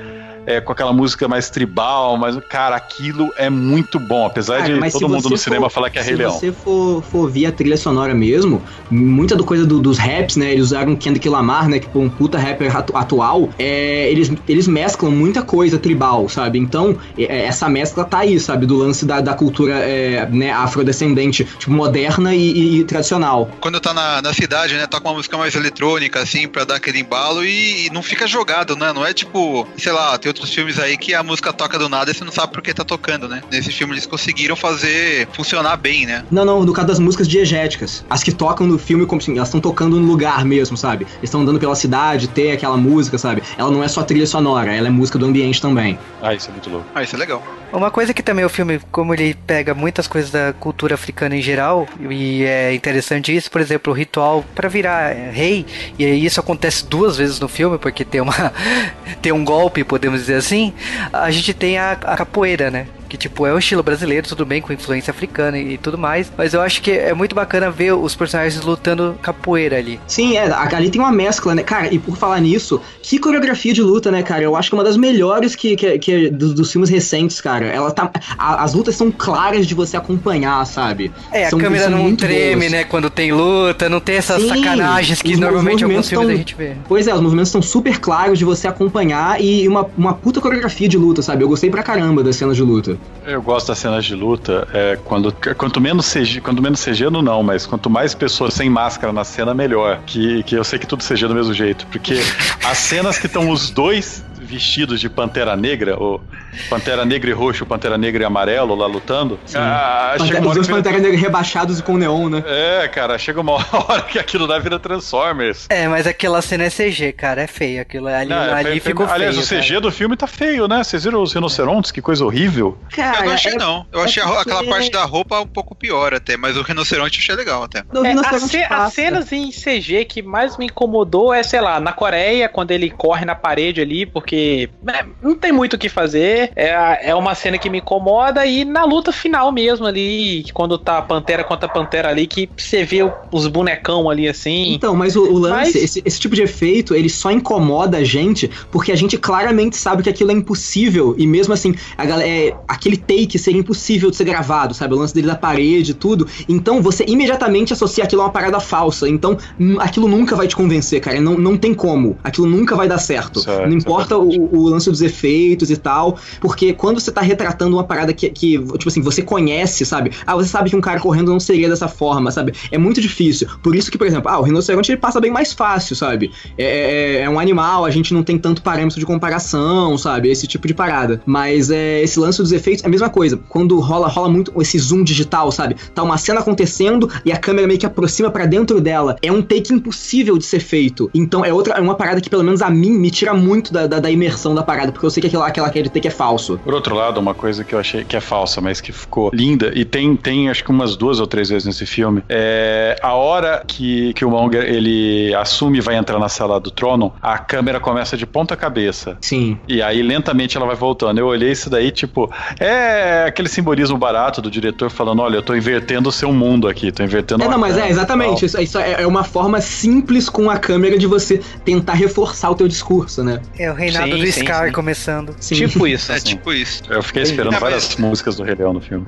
é, com aquela música mais tribal, mas, cara, aquilo é muito bom. Apesar Cara, de todo mundo no cinema for- falar que é Rei Leão. Se você for, for ver a trilha sonora mesmo, muita do coisa do- dos raps, né? Eles usaram Kendrick Lamar, né? Que foi um puta rapper atu- atual. É, eles, eles mesclam muita coisa tribal, sabe? Então, é, essa mescla tá aí, sabe? Do lance da, da cultura é, né, afrodescendente, tipo, moderna e, e- e tradicional. Quando tá na, na cidade, né, toca uma música mais eletrônica, assim, pra dar aquele embalo e, e não fica jogado, né? Não é tipo, sei lá, tem outros filmes aí que a música toca do nada e você não sabe por que tá tocando, né? Nesse filme eles conseguiram fazer funcionar bem, né? Não, não, no caso das músicas diegéticas. As que tocam no filme, como assim, elas estão tocando no lugar mesmo, sabe? Eles estão andando pela cidade, ter aquela música, sabe? Ela não é só trilha sonora, ela é música do ambiente também. Ah, isso é muito louco. Ah, isso é legal. Uma coisa que também o filme, como ele pega muitas coisas da cultura africana em geral, e é interessante isso, por exemplo, o ritual para virar é, rei, e isso acontece duas vezes no filme, porque tem uma tem um golpe, podemos dizer assim. A gente tem a, a capoeira, né? Que tipo, é um estilo brasileiro, tudo bem, com influência africana e, e tudo mais. Mas eu acho que é muito bacana ver os personagens lutando capoeira ali. Sim, é, a- ali tem uma mescla, né? Cara, e por falar nisso, que coreografia de luta, né, cara? Eu acho que é uma das melhores que, que, que dos, dos filmes recentes, cara. Ela tá. a- as lutas são claras de você acompanhar, sabe? É, a São- câmera são não treme, boas. né? Quando tem luta, não tem essas Sim, sacanagens que normalmente alguns filmes tão- a gente vê. Pois é, os movimentos estão super claros de você acompanhar e uma, uma puta coreografia de luta, sabe? Eu gostei pra caramba das cenas de luta. Eu gosto das cenas de luta, é, quando, quanto menos CG, quanto menos CG não, não, mas quanto mais pessoas sem máscara na cena, melhor. Que, que eu sei que tudo CG do mesmo jeito, porque as cenas que estão os dois vestidos de Pantera Negra, ou Pantera Negra e roxo, Pantera Negra e amarelo lá lutando, ah, Pantera, os dois vira- Pantera Negra rebaixados e com neon, né? É, cara, chega uma hora que aquilo lá vira Transformers. É, mas aquela cena é CG, cara, é feio. Aquilo ali, Não, é ali feio, ficou feio. Aliás, o CG cara. do filme tá feio, né? Vocês viram os rinocerontes? Que coisa horrível. Cara, eu não achei, é- não. Eu é achei porque- aquela parte da roupa um pouco pior até, mas o rinoceronte eu achei legal até. É, as, cenas em CG que mais me incomodou é, sei lá, na Coreia, quando ele corre na parede ali, porque né, não tem muito o que fazer. É, é uma cena que me incomoda e na luta final mesmo ali, que quando tá a Pantera contra a Pantera ali, que você vê os bonecão ali assim. Então, mas o, o lance, Mas- esse, esse tipo de efeito, ele só incomoda a gente porque a gente claramente sabe que aquilo é impossível. E mesmo assim, a galera, é, aquele take seria impossível de ser gravado, sabe? O lance dele da parede e tudo. Então você imediatamente associa aquilo a uma parada falsa. Então hum, aquilo nunca vai te convencer, cara. Não, não tem como. Aquilo nunca vai dar certo. Isso é- não é importa o, o lance dos efeitos e tal. Porque quando você tá retratando uma parada que, que, tipo assim, você conhece, sabe? Ah, você sabe que um cara correndo não seria dessa forma, sabe? É muito difícil. Por isso que, por exemplo, ah, o rinoceronte ele passa bem mais fácil, sabe? É, é- é um animal, a gente não tem tanto parâmetro de comparação, sabe? Esse tipo de parada. Mas é, esse lance dos efeitos é a mesma coisa. Quando rola, rola muito esse zoom digital, sabe? Tá uma cena acontecendo e a câmera meio que aproxima pra dentro dela. É um take impossível de ser feito. Então é outra, é uma parada que pelo menos a mim me tira muito da, da, da imersão da parada, porque eu sei que aquela, aquela aquele take é falso. Por outro lado, uma coisa que eu achei que é falsa, mas que ficou linda, e tem, tem acho que umas duas ou três vezes nesse filme, é a hora que, que o Monger ele assume e vai entrar na sala do trono, a câmera começa de ponta cabeça. Sim. E aí lentamente ela vai voltando. Eu olhei isso daí, tipo, é aquele simbolismo barato do diretor falando: olha, eu tô invertendo o seu mundo aqui, tô invertendo É, não, mas é, exatamente. Isso, isso é é uma forma simples com a câmera de você tentar reforçar o teu discurso, né? É o reinado Sim, do sim, Scar sim. começando. Sim. Tipo isso. É Assim. tipo isso. Eu fiquei esperando Não, várias mas- músicas do Rei Leão no filme.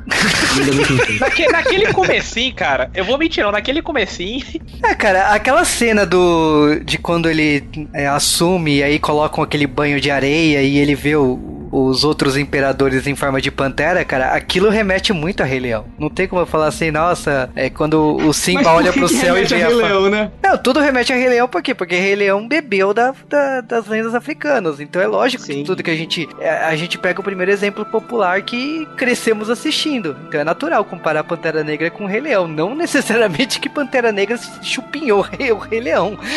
Naque- naquele comecinho, cara, eu vou mentir, não, naquele comecinho, É, cara, aquela cena do de quando ele é, assume e aí colocam aquele banho de areia e ele vê o- os outros imperadores em forma de pantera, cara, aquilo remete muito a Rei Leão. Não tem como eu falar assim, nossa, é quando o Simba Mas olha pro que céu e remete a vê a Rei Leão, né? Não, tudo remete a Rei Leão, por quê? Porque Rei Leão bebeu da, da- das lendas africanas. Então é lógico Sim. que tudo que a gente. é, A gente pega o primeiro exemplo popular que crescemos assistindo. Então é natural comparar Pantera Negra com o Rei Leão. Não necessariamente que Pantera Negra chupinhou o Rei, o Rei Leão.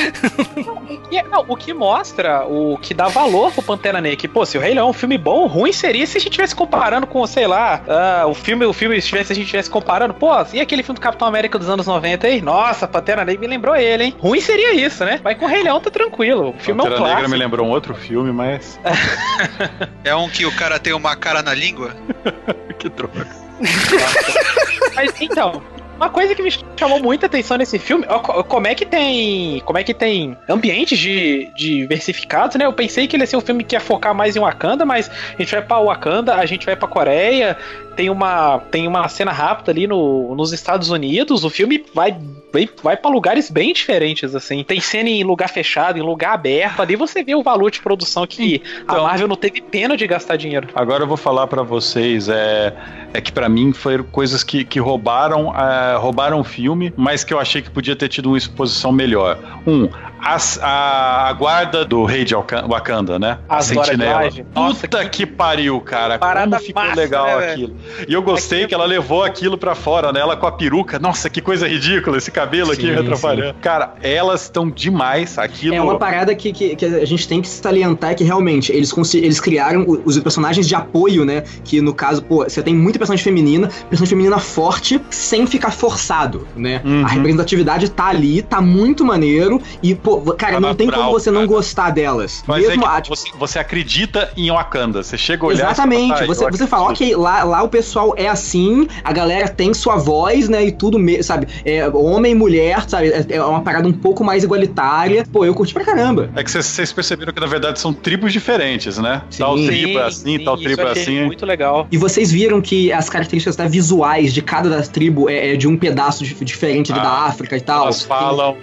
E, não, o que mostra, o que dá valor pro Pantera Negra, que, pô, se o Rei Leão é um filme bom, ruim seria se a gente estivesse comparando com, sei lá, ah, o filme, o filme, se tivesse- se a gente estivesse comparando, pô, e aquele filme do Capitão América dos anos 90 aí? Nossa, Pantera Negra me lembrou ele, hein? Ruim seria isso, né? Mas com o Rei Leão tá tranquilo. O filme é um Pantera Negra clássico. me lembrou um outro filme, mas. É um que o cara tem uma cara na língua? que droga. Mas então, uma coisa que me chamou muita atenção nesse filme, como é que tem, como é que tem ambientes de, diversificados, né? Eu pensei que ele ia ser um filme que ia focar mais em Wakanda, mas a gente vai pra Wakanda, a gente vai pra Coreia, tem uma tem uma cena rápida ali no, nos Estados Unidos, o filme vai vai, vai para lugares bem diferentes assim. Tem cena em lugar fechado, em lugar aberto, ali você vê o valor de produção que a Então. Marvel não teve pena de gastar dinheiro. Agora eu vou falar pra vocês, é, é que pra mim foram coisas que, que roubaram, é, roubaram o filme, mas que eu achei que podia ter tido uma exposição melhor. Um, as- a, a guarda do rei de Wakanda, né? A As sentinela. Nossa, Puta que... pariu, cara. Parada Como ficou massa, legal né, aquilo. E eu gostei Aquilo- que ela levou aquilo pra fora, né? Ela com a peruca. Nossa, que coisa ridícula esse cabelo aqui Sim, me atrapalhando. Cara, elas estão demais. Aquilo. É uma parada que, que, que a gente tem que salientar que realmente eles, eles criaram os personagens de apoio, né? Que no caso, pô, você tem muita personagem feminina, personagem feminina forte, sem ficar forçado, né? Uhum. A representatividade tá ali, tá muito maneiro. E, pô, cara, Tá não tem como você não cara. gostar delas. Mas é Mesmo que a- você, você acredita em Wakanda. Você chega a olhar e fala, Exatamente. "Tá, você, você fala, acredito." ok, lá, lá o pessoal é assim, a galera tem sua voz, né? E tudo, sabe? É, homem e mulher, sabe? É, é uma parada um pouco mais igualitária. Pô, eu curti pra caramba. É que vocês- perceberam que na verdade são tribos diferentes, né? Sim. Tal Sim, tribo é assim, tal isso tribo é assim. Muito legal. E vocês viram que as características até visuais de cada das tribos é, é de um pedaço dif- diferente ali Ah, da África e tal. Elas falam.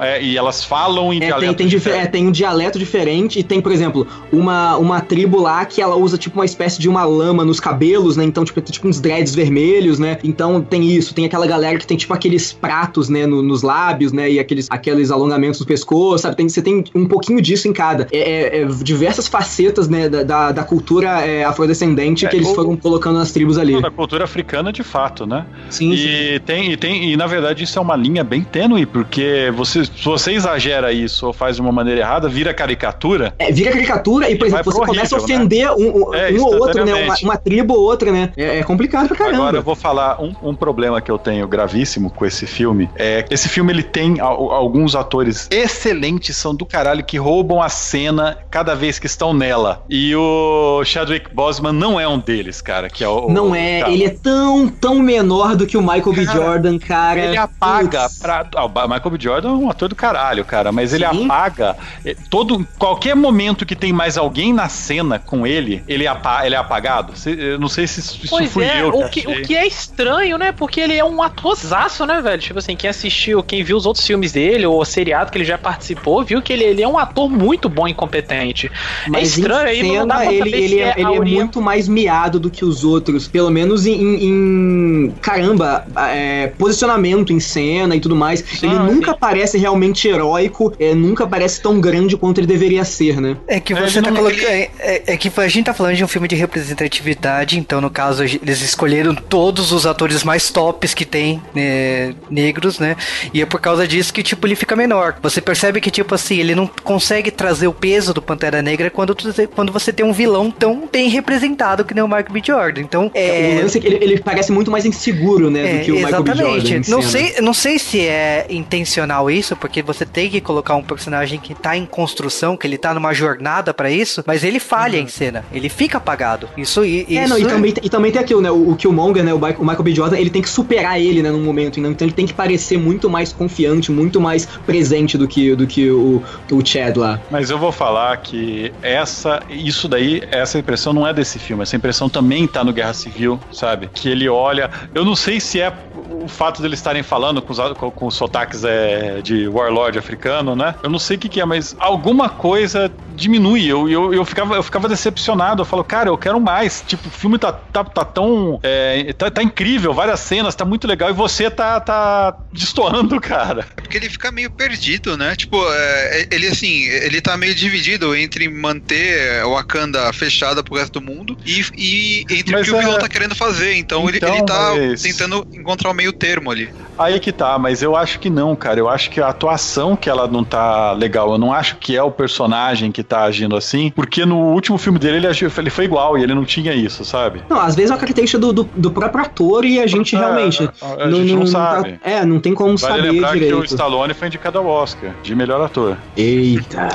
é, e elas falam em É, tem, dialeto. tem, dife- é, tem um dialeto diferente e tem, por exemplo, uma, uma tribo lá que ela usa tipo uma espécie de uma lama nos cabelos, né? Então, tipo, tem tipo uns dreads vermelhos, né? Então tem isso, tem aquela galera que tem tipo aqueles pratos, né, no- nos lábios, né? E aqueles, aqueles alongamentos no pescoço, sabe? Tem, você tem um pouquinho disso em cada. É, é- é diversas facetas, né, da, da, cultura é, afrodescendente É, que eles foram colocando nas tribos ali. Da cultura africana, de fato, né? Sim, e, sim. E tem, e tem, e na verdade isso é uma linha bem tênue, porque você, se você exagera isso ou faz de uma maneira errada, vira caricatura. É, vira caricatura e, por exemplo, você começa a horrível, né? ofender um, um- É, um ou outro, né? Uma, uma tribo ou outra, né? É, é complicado pra caramba. Agora eu vou falar um, um problema que eu tenho gravíssimo com esse filme. É que esse filme ele tem al- alguns atores excelentes, são do caralho, que roubam a cena cada vez que estão nela. E o Chadwick Boseman não é um deles, cara. Que é o, Não o- é, cara, ele é tão, tão menor do que o Michael B. Cara, Jordan, cara. Ele apaga Putz. pra. Ah, o Michael B. Jordan é um ator do caralho, cara. Mas ele Sim. apaga. eh, Todo, qualquer momento que tem mais alguém na cena com ele, ele, apa, ele é apagado. Eu não sei se isso Pois fui é, eu. o que, o que é estranho, né? Porque ele é um atorzaço, né, velho? Tipo assim, quem assistiu, quem viu os outros filmes dele, ou o seriado que ele já participou, viu que ele, ele é um ator muito bom e competente. Mas é estranho, em aí não cena, dá pra ele, ele é, é, ele é muito mais miado do que os outros. Pelo menos em. em- em- caramba, é, posicionamento em cena e tudo mais. ele nunca sim. parece realmente heróico, é, nunca parece tão grande quanto ele deveria ser, né? É que É, você tá não- colocando. É, é- é que a gente tá falando de um filme de representatividade, então no caso eles escolheram todos os atores mais tops que tem né, negros, né? E é por causa disso que, tipo, ele fica menor. Você percebe que, tipo assim, ele não consegue trazer o peso do Pantera Negra quando, tu- quando você tem um vilão tão bem representado que nem o Mark B. Jordan. Então, O é. lance é que ele, ele parece muito mais inseguro, né? É, do que o Michael B. Jordan. Não sei, não sei se é intencional isso, porque você tem que colocar um personagem que tá em construção, que ele tá numa jornada pra isso, mas ele falha em cena, ele fica apagado. Isso e É, isso não, e também, e também tem aquilo, né? O, o Killmonger, né? O, o Michael B. Jordan, ele tem que superar ele, né? Num momento. né, Então ele tem que parecer muito mais confiante, muito mais presente do que, do que o, o Chad lá. Mas eu vou falar que essa, isso daí, essa impressão não é desse filme. Essa impressão também tá no Guerra Civil, sabe? Que ele olha. Eu não sei se é o fato deles estarem falando com os, com, com os sotaques é, de warlord africano, né? Eu não sei o que, que é, mas alguma coisa diminui. Eu, eu, eu, ficava, eu ficava decepcionado. Eu falo, cara, eu quero mais. Tipo, o filme tá, tá, tá tão. é, tá, tá incrível, várias cenas, tá muito legal. E você tá, tá destoando, cara. É porque ele fica meio perdido, né? Tipo, é, ele assim, ele tá meio dividido entre manter o Wakanda fechada pro resto do mundo e, e entre Mas o que o é- vilão tá querendo fazer. Então, ele, Então, ele tá mas- tentando encontrar o meio termo ali. Aí que tá, mas eu acho que não, cara. Eu acho que a atuação que ela não tá legal. Eu não acho que é o personagem que tá agindo assim, porque no último filme dele ele, agiu, ele foi igual e ele não tinha isso, sabe? Não, às vezes é uma característica do, do, do próprio ator e a gente É, realmente. a gente não sabe. tá- é, não tem como Vale saber lembrar que o. Stallone foi indicado ao Oscar de melhor ator. Eita.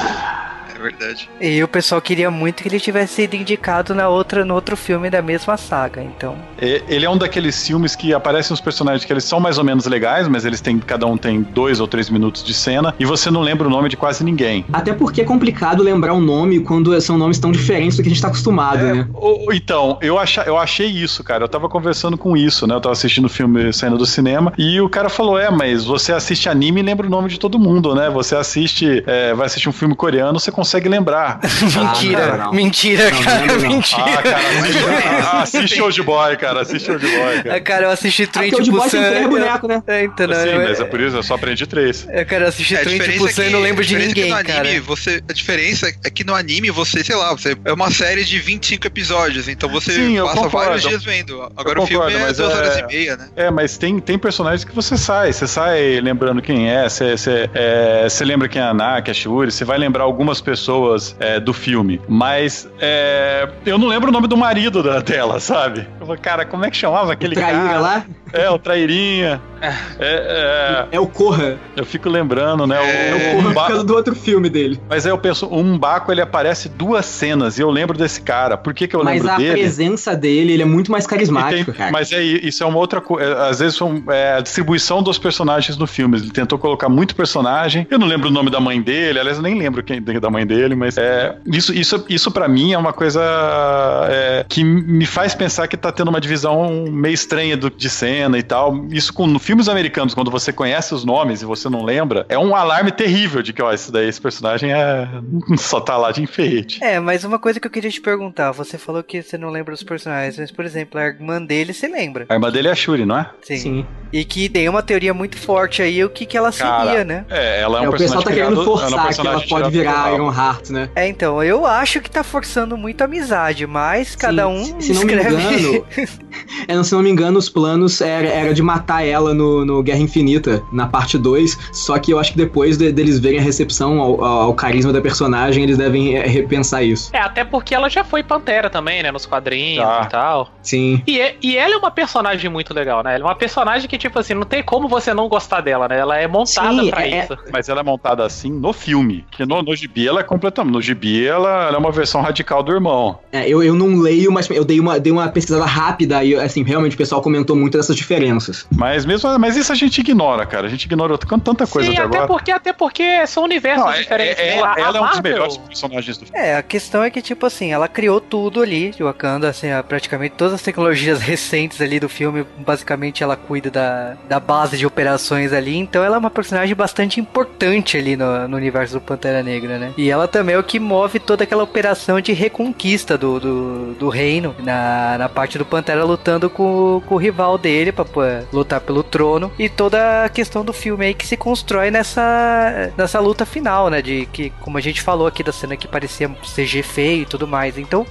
Verdade. E o pessoal queria muito que ele tivesse sido indicado na outra, no outro filme da mesma saga. Então, E- Ele é um daqueles filmes que aparecem os personagens que eles são mais ou menos legais, mas eles têm cada um tem dois ou três minutos de cena e você não lembra o nome de quase ninguém. Até porque é complicado lembrar um nome quando são nomes tão diferentes do que a gente tá acostumado, É, né? o- então, eu, acha, eu achei isso, cara. Eu tava conversando com isso, né? Eu tava assistindo o filme saindo do cinema e o cara falou: É, mas você assiste anime e lembra o nome de todo mundo, né? Você assiste, é, vai assistir um filme coreano, você consegue lembrar. mentira, não, não. mentira, Não, cara, mentira. Ah, cara, assiste, ah, assiste Old Boy, cara. Assiste Old Boy, Ah, cara. cara, eu assisti Ah, Train to boy tem Busan. três eu- bonecos, né? É, então, não, Sim, eu, mas é por isso, eu só aprendi três. eu quero assistir É, a Train to é Busan e não lembro de é ninguém, no anime, cara. Você, a diferença é que no anime você, sei lá, você é uma série de 25 episódios, então você Sim, eu passa concordo. vários dias vendo. Agora Eu o filme concordo, é duas é- horas e meia, né? É, mas tem, tem personagens que você sai. Você sai lembrando quem é, você, você, é, você lembra quem é a Naka, a Shuri, você vai lembrar algumas pessoas é, do filme. Mas é, eu não lembro o nome do marido da, dela, sabe? Eu falo, cara, como é que chamava aquele Traíra cara? lá É, o Trairinha. É, é o Corra. é, eu fico lembrando, né? É, É o, o Corra por causa do outro filme dele. Mas aí eu penso, o Umbaco ele aparece duas cenas e eu lembro desse cara. Por que, que eu Mas lembro a dele? presença dele, ele é muito mais carismático, tem- cara. mas é, isso é uma outra coisa. Às vezes são, é, a distribuição dos personagens no filme. Ele tentou colocar muito personagem. Eu não lembro o nome da mãe dele, aliás, eu nem lembro quem da mãe dele, mas é, isso, isso, isso para mim é uma coisa é, que me faz pensar que tá tendo uma divisão meio estranha do- de cena e tal. Isso com no filmes americanos, quando você conhece os nomes e você não lembra, é um alarme terrível de que, ó, esse daí, esse personagem é só tá lá de enfeite. É, mas uma coisa que eu queria te perguntar, você falou que você não lembra os personagens, mas por exemplo, a irmã dele você lembra. A irmã dele é a Shuri, não é? Sim. Sim. E que tem uma teoria muito forte aí, o que que ela seria, Cara, né? É, ela é um É, o pessoal tá personagem querendo é um forçar que ela personagem pode virar. Iron Heart, né? É, então, eu acho que tá forçando muito a amizade, mas cada Sim, um se- se não me escreve. engano, É, não, se não me engano, os planos era, era de matar ela no, no Guerra Infinita, na parte 2. Só que eu acho que depois de- deles verem a recepção ao, ao carisma da personagem, eles devem é, repensar isso. É, até porque ela já foi Pantera também, né? Nos quadrinhos Tá. e tal. Sim. E, é- e ela é uma personagem muito legal, né? Ela é uma personagem que, tipo assim, não tem como você não gostar dela, né? Ela é montada Sim, pra é- isso. Mas ela é montada assim no filme. Porque no, no gibi ela é completamente. No gibi ela, ela é uma versão radical do irmão. É, eu, eu não leio, mas eu dei uma, dei uma pesquisada rápida e, assim, realmente o pessoal comentou muito dessas diferenças. Mas mesmo. Mas isso a gente ignora, cara. A gente ignora tanta coisa Sim, até até agora. porque, até porque são universos Não, é- diferentes. é- né? A- a ela é um dos melhores personagens do filme. É, a questão é que, tipo assim, ela criou tudo ali de Wakanda, assim, a- praticamente todas as tecnologias recentes ali do filme, basicamente ela cuida da, da base de operações ali, então ela é uma personagem bastante importante ali no, no universo do Pantera Negra, né? E ela também é o que move toda aquela operação de reconquista do, do, do reino, na, na parte do Pantera lutando com, com o rival dele pra pô, lutar pelo trono, e toda a questão do filme aí que se constrói nessa, nessa luta final, né? De que, como a gente falou aqui da cena que parecia CG feio e tudo mais. Então,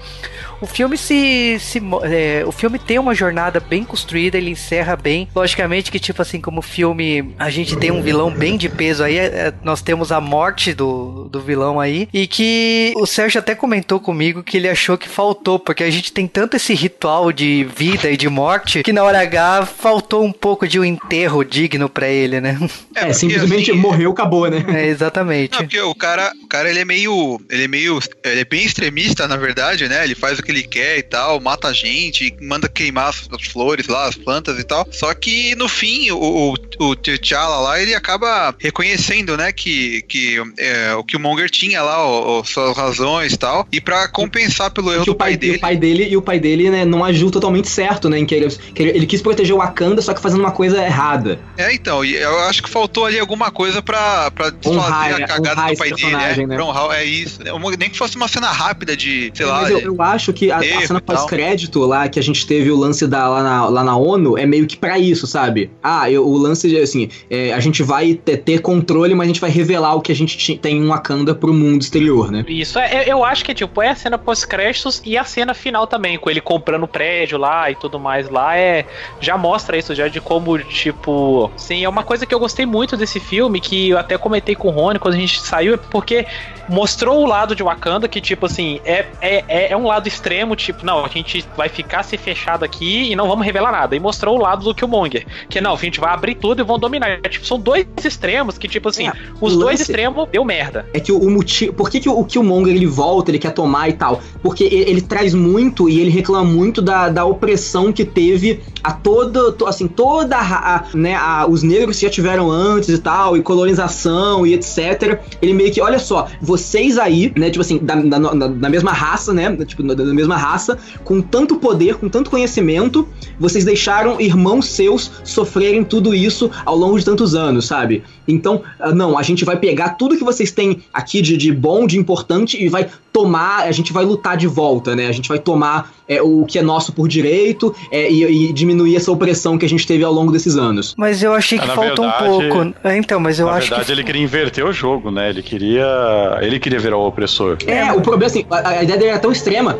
o filme se. se é, o filme tem uma jornada bem construída, ele encerra bem. Logicamente que, tipo assim, como filme, a gente tem um vilão bem de peso aí. é, é, nós temos a morte do, do vilão aí. E que o Sérgio até comentou comigo que ele achou que faltou, porque a gente tem tanto esse ritual de vida e de morte que na hora H faltou um pouco de um enterro digno pra ele, né? É, porque, simplesmente assim, morreu, acabou, né? É, exatamente. Não, porque o cara, o cara ele é meio. Ele é meio. Ele é bem extremista, na verdade, né? Ele faz o que ele quer e tal, mata a gente, manda queimar as, as flores lá, as plantas e tal. Só que no fim, o, o, o T'Challa lá, ele acaba reconhecendo, né, que, que é, o que o Monger tinha lá, o, o- suas razões e tal. E pra compensar pelo erro do pai, pai, dele. o pai dele e o pai dele, né, não agiu totalmente certo, né? Em que ele, que ele, ele quis proteger o Wakanda, só que fazendo uma coisa errada. É, então, eu acho que faltou ali alguma coisa pra, pra desfazer a cagada do pai dele, é, né? pra honrar, é isso. né? Uma- Nem que fosse uma cena rápida de, sei lá, Mas eu, eu acho que a, a cena pós-crédito lá, que a gente teve o lance da, lá, na, lá na ONU, é meio que pra isso, sabe? Ah, eu- o lance de, assim, é, a gente vai ter, ter controle, mas a gente vai revelar o que a gente tem em Wakanda pro mundo exterior, né? Isso, é, eu acho que tipo, é a cena pós-créditos e a cena final também, com ele comprando o prédio lá e tudo mais lá, é. Já mostra isso, já de como, tipo. Sim, é uma coisa que eu gostei muito desse filme, que eu até comentei com o Rony quando a gente saiu, é porque mostrou o lado de Wakanda, que, tipo assim, é, é, é- é um lado extremo, tipo, não, a gente vai ficar se fechado aqui e não vamos revelar nada. E mostrou o lado do Killmonger, que não, a gente vai abrir tudo e vão dominar. Tipo, são dois extremos que, tipo assim, É, os dois extremos deu merda. É que o, o motivo. Por que, que o, Killmonger ele volta, ele quer tomar e tal? Porque ele, ele traz muito e ele reclama muito da, da opressão que teve a toda. to- assim, toda a, a- né, a- os negros que já tiveram antes e tal, e colonização e etc. Ele meio que, olha só, vocês aí, né, tipo assim, da, da- da mesma raça, né? Tipo, da, da mesma raça, com tanto poder, com tanto conhecimento, vocês deixaram irmãos seus sofrerem tudo isso ao longo de tantos anos, sabe? Então, ah, não, a gente vai pegar tudo que vocês têm aqui de, de bom, de importante e vai tomar, a gente vai lutar de volta, né? A gente vai tomar é, o que é nosso por direito é, e, e diminuir essa opressão que a gente teve ao longo desses anos. Mas eu achei Ah, que na faltou verdade- um pouco. É, então, mas eu Na acho verdade, que. ele queria inverter o jogo, né? Ele queria. Ele queria virar o opressor. É, o problema assim, a, a ideia dele era tão extrema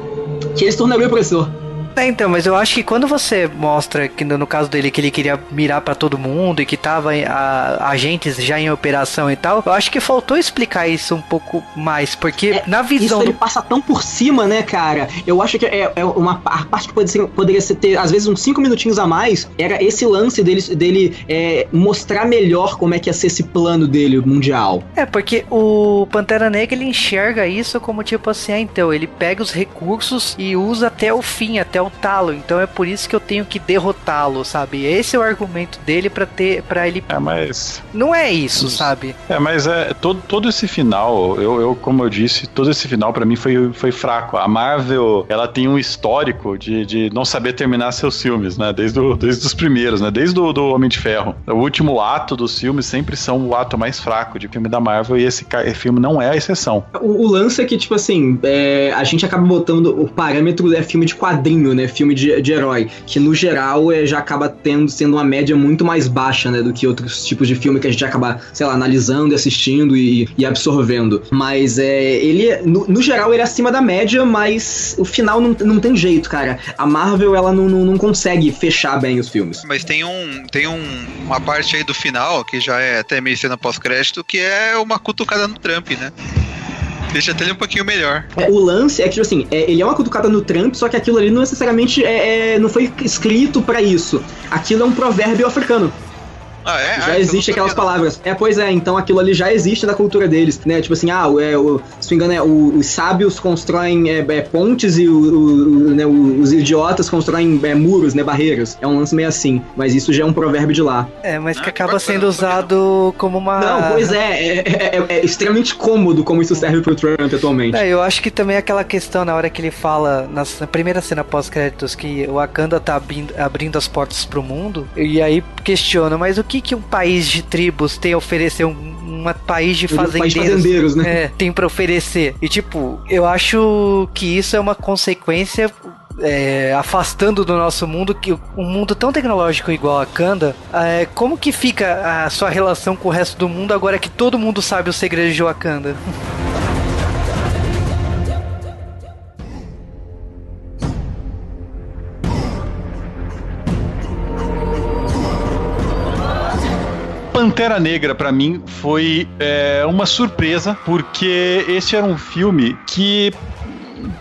que ele se tornaria opressor. É, então, mas eu acho que quando você mostra que no, caso dele que ele queria mirar pra todo mundo e que tava a, agentes já em operação e tal, eu acho que faltou explicar isso um pouco mais, porque É, na Isso visão ele do passa tão por cima, né, cara? Eu acho que é, é uma a parte que pode ser, poderia ser ter, às vezes, uns cinco minutinhos a mais. Era esse lance dele, dele é, mostrar melhor como é que ia ser esse plano dele mundial. É, porque o Pantera Negra ele enxerga isso como tipo assim, ah, então ele pega os recursos e usa até o fim, até o talo. Então é por isso que eu tenho que derrotá-lo, sabe? Esse é o argumento dele pra ter para ele É, mas. não é isso, sabe? É, mas é todo, todo esse final, eu, eu como eu disse, todo esse final pra mim foi, foi fraco. A Marvel, ela tem um histórico de, de não saber terminar seus filmes, né? Desde, o, desde os primeiros, né? Desde o do Homem de Ferro. O último ato dos filmes sempre são o ato mais fraco de filme da Marvel e esse, filme não é a exceção. O, o lance é que, tipo assim, é, a gente acaba botando o parâmetro é filme de né, filme de, de herói, que no geral é, já acaba tendo sendo uma média muito mais baixa, né, do que outros tipos de filme que a gente acaba, sei lá, analisando assistindo e, e absorvendo. Mas é, ele, no, no geral, ele é acima da média, mas o final não, não tem jeito, cara. A Marvel, ela não, não, não consegue fechar bem os filmes. Mas tem, um, tem um, uma parte aí do final, que já é até meio cena pós-crédito, que é uma cutucada no Trump, né? Deixa até ele um pouquinho melhor. É, o lance é que, tipo assim, é, ele é uma cutucada no Trump, só que aquilo ali não necessariamente é, é- não foi escrito pra isso. Aquilo é um provérbio africano. Ah, é? já Ah, existe eu não aquelas sabia, não. palavras. É, pois é, então aquilo ali já existe na cultura deles, né? Tipo assim, ah, o- é, o, se não me engano, é, o- os sábios constroem é, é, pontes e o- o- o- né, os idiotas constroem é, muros, né? Barreiras. É um lance meio assim. Mas isso já é um provérbio de lá. É, mas que Ah, acaba bacana, sendo usado como uma. Não, pois é, é, é- é- é extremamente cômodo como isso serve pro Trump atualmente. É, eu acho que também aquela questão na hora que ele fala, na primeira cena pós-créditos, que o Wakanda tá abrindo, abrindo as portas pro mundo, e aí questiona, mas o que que um país de tribos tem a oferecer, um, um país de Um país de fazendeiros, fazendeiros, né? é, tem pra oferecer? E tipo, eu acho que isso é uma consequência é, afastando do nosso mundo que um mundo tão tecnológico igual a Kanda, é, como que fica a sua relação com o resto do mundo agora que todo mundo sabe os segredos de Wakanda? Pantera Negra, pra mim, foi é, uma surpresa, porque esse era um filme que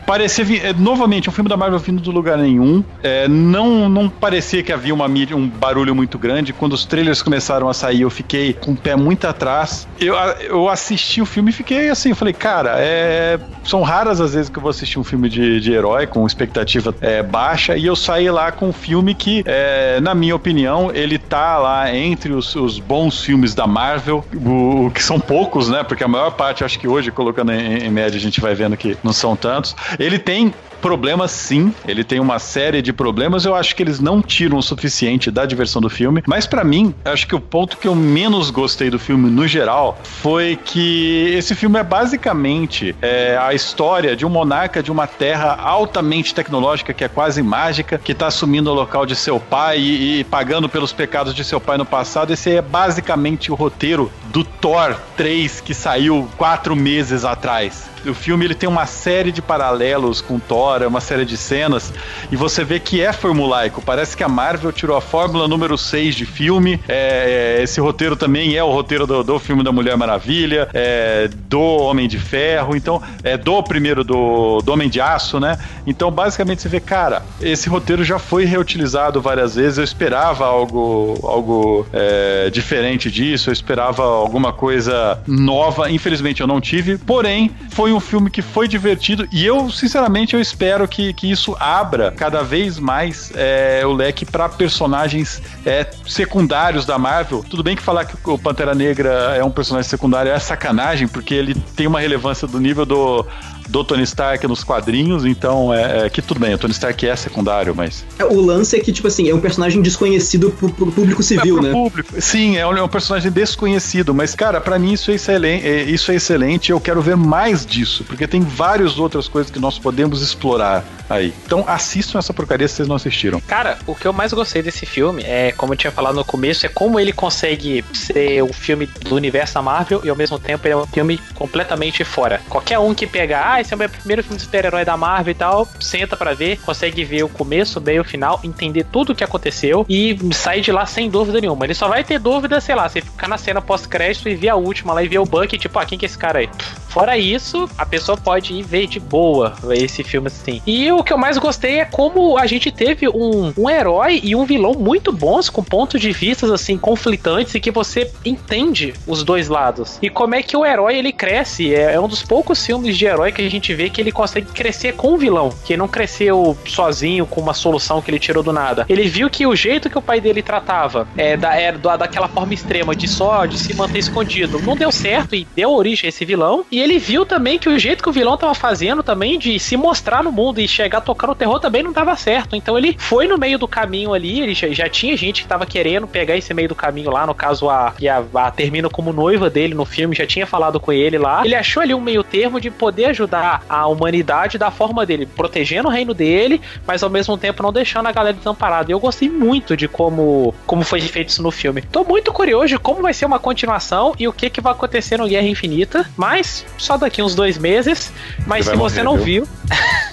parecia é, novamente um filme da Marvel vindo do lugar nenhum. É, não, não parecia que havia uma mídia, um barulho muito grande. Quando os trailers começaram a sair, eu fiquei com o pé muito atrás. Eu, eu assisti o filme e fiquei assim, falei, cara, é, são raras as vezes que eu vou assistir um filme de, de herói com expectativa é, baixa e eu saí lá com um filme que, é, na minha opinião, ele tá lá entre os, os bons filmes da Marvel, o, o que são poucos, né? Porque a maior parte, acho que hoje, colocando em, em média, a gente vai vendo que não são tantos. Ele tem problemas sim, ele tem uma série de problemas, eu acho que eles não tiram o suficiente da diversão do filme, mas pra mim, acho que o ponto que eu menos gostei do filme no geral foi que esse filme é basicamente é, a história de um monarca de uma terra altamente tecnológica, que é quase mágica, que tá assumindo o local de seu pai e, e pagando pelos pecados de seu pai no passado. Esse é basicamente o roteiro do Thor 3 que saiu quatro meses atrás. O filme ele tem uma série de paralelos com Thor, é uma série de cenas, e você vê que é formulaico. Parece que a Marvel tirou a fórmula número 6 de filme. É, é, esse roteiro também é o roteiro do, do filme da Mulher Maravilha, é, do Homem de Ferro, então é do primeiro do, do Homem de Aço, né? Então, basicamente, você vê, cara, esse roteiro já foi reutilizado várias vezes. Eu esperava algo, algo é, diferente disso, eu esperava alguma coisa nova. Infelizmente, eu não tive. Porém, foi um filme que foi divertido e eu, sinceramente, eu espero que, que isso abra cada vez mais é, o leque para personagens é, secundários da Marvel. Tudo bem que falar que o Pantera Negra é um personagem secundário é sacanagem, porque ele tem uma relevância do nível do, do Tony Stark nos quadrinhos, então é, é que tudo bem, o Tony Stark é secundário, mas. O lance é que, tipo assim, é um personagem desconhecido pro, pro público civil, é pro né? público. Sim, é um, é um personagem desconhecido, mas, cara, pra mim isso é, excelente, é, isso é excelente. Eu quero ver mais disso, porque tem várias outras coisas que nós podemos explorar aí. Então assistam essa porcaria se vocês não assistiram. Cara, o que eu mais gostei desse filme é, como eu tinha falado no começo, é como ele consegue ser um filme do universo da Marvel e ao mesmo tempo ele é um filme completamente fora. Qualquer um que pegar, ah, esse é o meu primeiro filme de super-herói da Marvel e tal, senta pra ver, consegue ver o começo, meio, o final, entender tudo o que aconteceu e sair de lá sem dúvida nenhuma. Ele só vai ter dúvida, sei lá, você ficar na cena pós-crédito e ver a última lá e ver o Bucky, tipo, ah, quem que é esse cara aí? Fora isso, a pessoa pode ir ver de boa esse filme assim. E o que eu mais gostei é como a gente teve um, um herói e um vilão muito bons, com pontos de vistas assim conflitantes e que você entende os dois lados. E como é que o herói ele cresce? É, é um dos poucos filmes de herói que a gente vê que ele consegue crescer com o vilão, que não cresceu sozinho com uma solução que ele tirou do nada. Ele viu que o jeito que o pai dele tratava é, da, é da, daquela forma extrema de só de se manter escondido não deu certo e deu origem a esse vilão. E ele viu também que o jeito que o vilão tava fazendo também de se mostrar no mundo e chegar tocando o terror também não dava certo. Então ele foi no meio do caminho ali, ele já, já tinha gente que tava querendo pegar esse meio do caminho lá, no caso a que a, a termina como noiva dele no filme, já tinha falado com ele lá. Ele achou ali um meio termo de poder ajudar a humanidade da forma dele, protegendo o reino dele, mas ao mesmo tempo não deixando a galera desamparada. E eu gostei muito de como, como foi feito isso no filme. Tô muito curioso de como vai ser uma continuação e o que, que vai acontecer no Guerra Infinita, mas só daqui uns dois meses. Mas Ele se você morrer, não viu.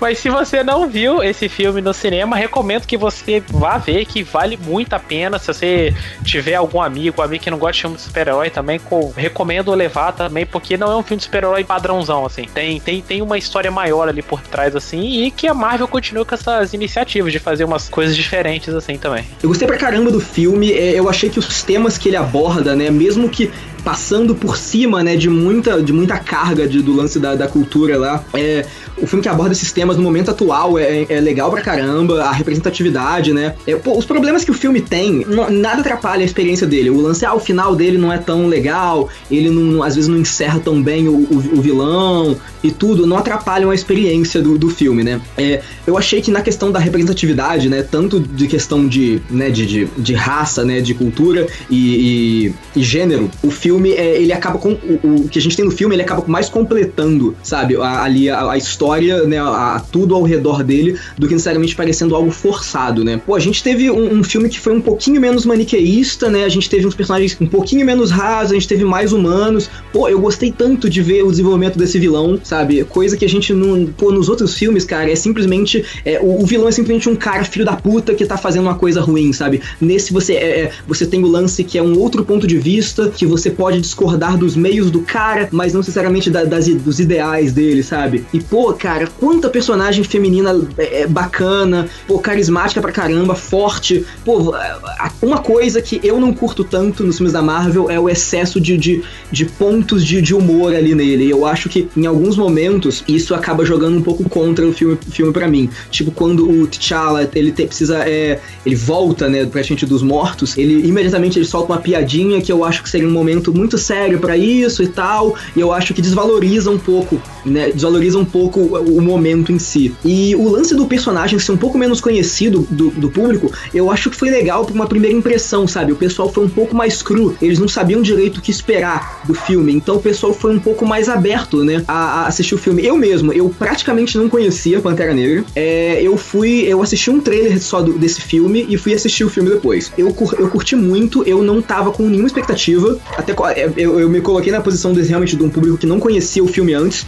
mas se você não viu esse filme no cinema, recomendo que você vá ver, que vale muito a pena. Se você tiver algum amigo, amigo que não gosta de filme de super-herói também, co- recomendo levar também, porque não é um filme de super-herói padrãozão, assim. Tem, tem, tem uma história maior ali por trás, assim, e que a Marvel continua com essas iniciativas de fazer umas coisas diferentes, assim, também. Eu gostei pra caramba do filme, é, eu achei que os temas que ele aborda, né, mesmo que passando por cima, né, de muita, de muita carga de- do lance da, da cultura lá, é, o filme que aborda esses temas no momento atual é, é legal pra caramba, a representatividade, né, é, pô, os problemas que o filme tem, não- nada atrapalha a experiência dele, o lance, ah, o final dele não é tão legal, ele não, às vezes não encerra tão bem o, o- o vilão e tudo, não atrapalham a experiência do, do filme, né, é, eu achei que na questão da representatividade, né, tanto de questão de, né, de, de, de raça, né, de cultura e, e- e gênero, o filme, é, ele acaba com, o, o que a gente tem no filme, ele acaba mais completando, sabe, a- ali a, a história, né, a, a tudo ao redor dele, do que necessariamente parecendo algo forçado, né. Pô, a gente teve um, um filme que foi um pouquinho menos maniqueísta, né, a gente teve uns personagens um pouquinho menos rasos, a gente teve mais humanos, pô, eu gostei tanto de ver o desenvolvimento desse vilão, sabe, coisa que a gente não, pô, nos outros filmes, cara, é simplesmente, é, o, o vilão é simplesmente um cara filho da puta que tá fazendo uma coisa ruim, sabe, nesse você, é, é, você tem o lance que é um outro ponto de vista, que você pode discordar dos meios do cara, mas não necessariamente da- das, dos ideais dele, sabe, e pô, cara, quanta personagem feminina é, é, bacana, pô, carismática pra caramba, forte, pô, uma coisa que eu não curto tanto nos filmes da Marvel é o excesso de, de, de pontos de, de humor ali nele. Eu acho que em alguns momentos isso acaba jogando um pouco contra o filme, filme para mim. Tipo, quando o T'Challa ele te- precisa. É, ele volta, né, pra gente dos mortos, ele imediatamente ele solta uma piadinha que eu acho que seria um momento muito sério pra isso e tal. E eu acho que desvaloriza um pouco, né? Desvaloriza um pouco o, momento em si. E o lance do personagem ser um pouco menos conhecido do, do público, eu acho que foi legal por uma primeira impressão, sabe? O pessoal foi um pouco mais cru, eles não sabiam direito o que esperar do filme, então o pessoal foi um pouco mais aberto, né, a, a assistir o filme. Eu mesmo, eu praticamente não conhecia Pantera Negra, é, eu fui, eu assisti um trailer só do- desse filme e fui assistir o filme depois. Eu, eu curti muito, eu não tava com nenhuma expectativa, até é, eu, eu me coloquei na posição realmente de um público que não conhecia o filme antes,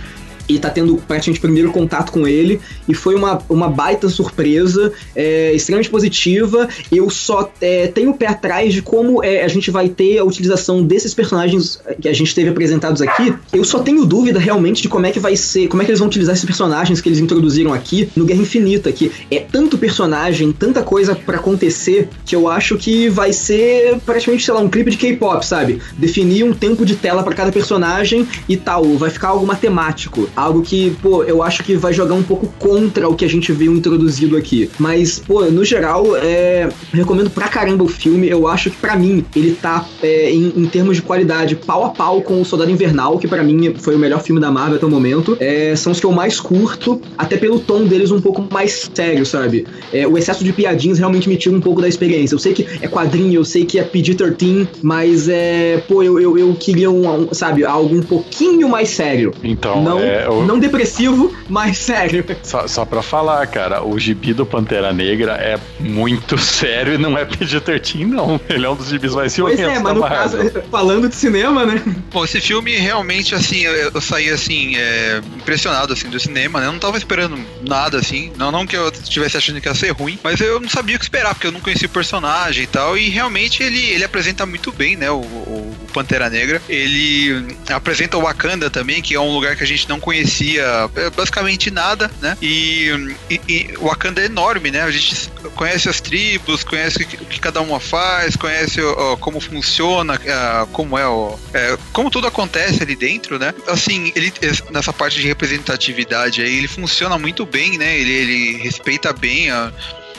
e tá tendo praticamente primeiro contato com ele. E foi uma, uma baita surpresa, é, extremamente positiva. Eu só é, tenho o pé atrás de como é, a gente vai ter a utilização desses personagens que a gente teve apresentados aqui. Eu só tenho dúvida realmente de como é que vai ser, como é que eles vão utilizar esses personagens que eles introduziram aqui no Guerra Infinita, que é tanto personagem, tanta coisa pra acontecer, que eu acho que vai ser praticamente, sei lá, um clipe de K-pop, sabe? Definir um tempo de tela pra cada personagem e tal, vai ficar algo matemático. Algo que, pô, eu acho que vai jogar um pouco contra o que a gente viu introduzido aqui. Mas, pô, no geral, é, recomendo pra caramba o filme. Eu acho que pra mim ele tá é, em, em termos de qualidade pau a pau com o Soldado Invernal, que pra mim foi o melhor filme da Marvel até o momento. É, são os que eu mais curto, até pelo tom deles um pouco mais sério, sabe? É, o excesso de piadinhas realmente me tira um pouco da experiência. Eu sei que é quadrinho, eu sei que é PG-13, mas é, pô, eu, eu, eu queria um, um, sabe, algo um pouquinho mais sério. Então, não, é, o- não depressivo, mas sério. Só, só pra falar, cara, o gibi do Pantera Negra é muito sério e não é PG-13, não. Ele é um dos gibis mais Pois violentos é, mas no caso, falando de cinema, né? Bom, esse filme realmente, assim, eu, eu saí, assim, é, impressionado, assim, do cinema, né? Eu não tava esperando nada, assim. Não, não que eu estivesse achando que ia ser ruim, mas eu não sabia o que esperar, porque eu não conhecia o personagem e tal. E realmente ele, ele apresenta muito bem, né? O, o- o Pantera Negra. Ele apresenta o Wakanda também, que é um lugar que a gente não conhecia é, basicamente nada, né? E, e, e Wakanda é enorme, né? A gente conhece as tribos, conhece o que, cada uma faz, conhece como funciona, ah, como é o. é, como tudo acontece ali dentro, né? Assim, ele nessa parte de representatividade aí, ele funciona muito bem, né? Ele, ele respeita bem a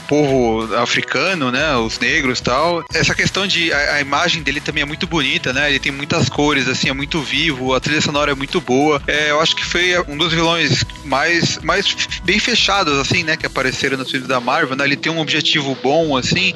povo africano, né? Os negros tal. Essa questão de. A, a imagem dele também é muito bonita, né? Ele tem muitas cores, assim, é muito vivo, a trilha sonora é muito boa. É, eu acho que foi um dos vilões mais, mais bem fechados, assim, né? Que apareceram no filme da Marvel, né? Ele tem um objetivo bom, assim.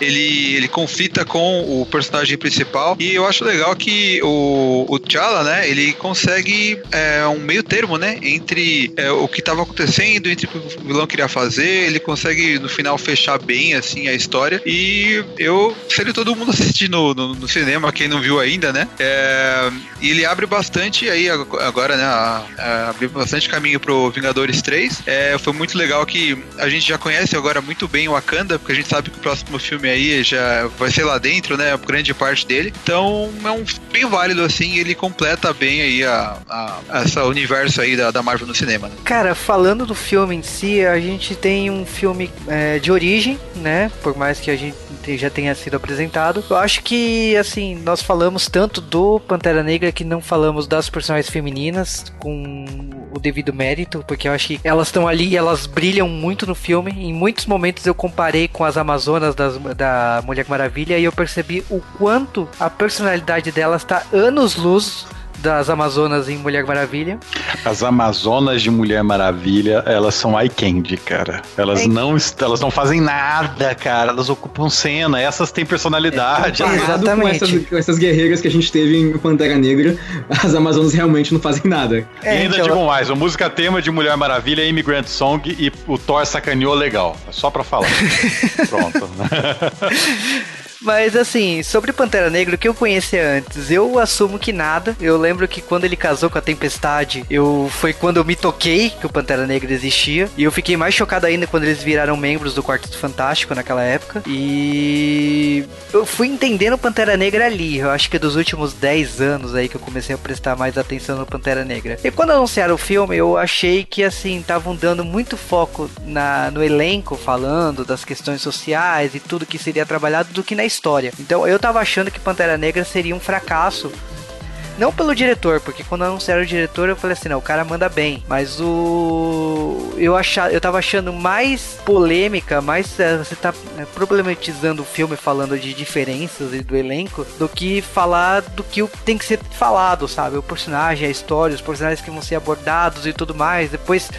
Ele, ele conflita com o personagem principal. E eu acho legal que o, o T'Challa, né? Ele consegue é, um meio termo, né? Entre é, o que estava acontecendo, entre o que o vilão queria fazer. Ele consegue, no final, fechar bem, assim, a história. E eu seria todo mundo assistir no, no, no cinema, quem não viu ainda, né? É, e ele abre bastante aí agora, né? A, a, abriu bastante caminho pro Vingadores 3. É, foi muito legal que a gente já conhece agora muito bem o Wakanda, porque a gente sabe que o próximo filme aí já vai ser lá dentro, né? Grande parte dele. Então é um bem válido, assim, ele completa bem aí a, a essa universo aí da, da Marvel no cinema. Né? Cara, falando do filme em si, a gente tem um filme é, de origem, né? Por mais que a gente já tenha sido apresentado. Eu acho que, assim, nós falamos tanto do Pantera Negra que não falamos das personagens femininas com o devido mérito, porque eu acho que elas estão ali e elas brilham muito no filme. Em muitos momentos eu comparei com as Amazonas das, da Mulher Maravilha e eu percebi o quanto a personalidade delas está anos-luz das Amazonas em Mulher Maravilha. As Amazonas de Mulher Maravilha, elas são eye candy, cara. Elas, é. não, elas não fazem nada, cara. Elas ocupam cena. Essas têm personalidade. É, exatamente. Com essas, com essas, guerreiras que a gente teve em Pantera Negra, as Amazonas realmente não fazem nada. É, e ainda então... digo mais, o música tema de Mulher Maravilha é Immigrant Song e o Thor sacaneou legal. É só pra falar. Pronto. Mas assim, sobre Pantera Negra, o que eu conhecia antes, eu assumo que nada. Eu lembro que quando ele casou com a Tempestade, eu foi quando eu me toquei que o Pantera Negra existia. E eu fiquei mais chocado ainda quando eles viraram membros do Quarteto Fantástico naquela época. E eu fui entendendo o Pantera Negra ali. Eu acho que dos últimos 10 anos aí que eu comecei a prestar mais atenção no Pantera Negra. E quando anunciaram o filme, eu achei que assim, estavam dando muito foco na, no elenco, falando das questões sociais e tudo que seria trabalhado do que na história. Então eu tava achando que Pantera Negra seria um fracasso não pelo diretor, porque quando anunciaram o diretor eu falei assim, não, o cara manda bem. Mas o. Eu, achava, eu tava achando mais polêmica, mais. É, você tá né, problematizando o filme falando de diferenças e do elenco, do que falar do que tem que ser falado, sabe? O personagem, a história, os personagens que vão ser abordados e tudo mais. Depois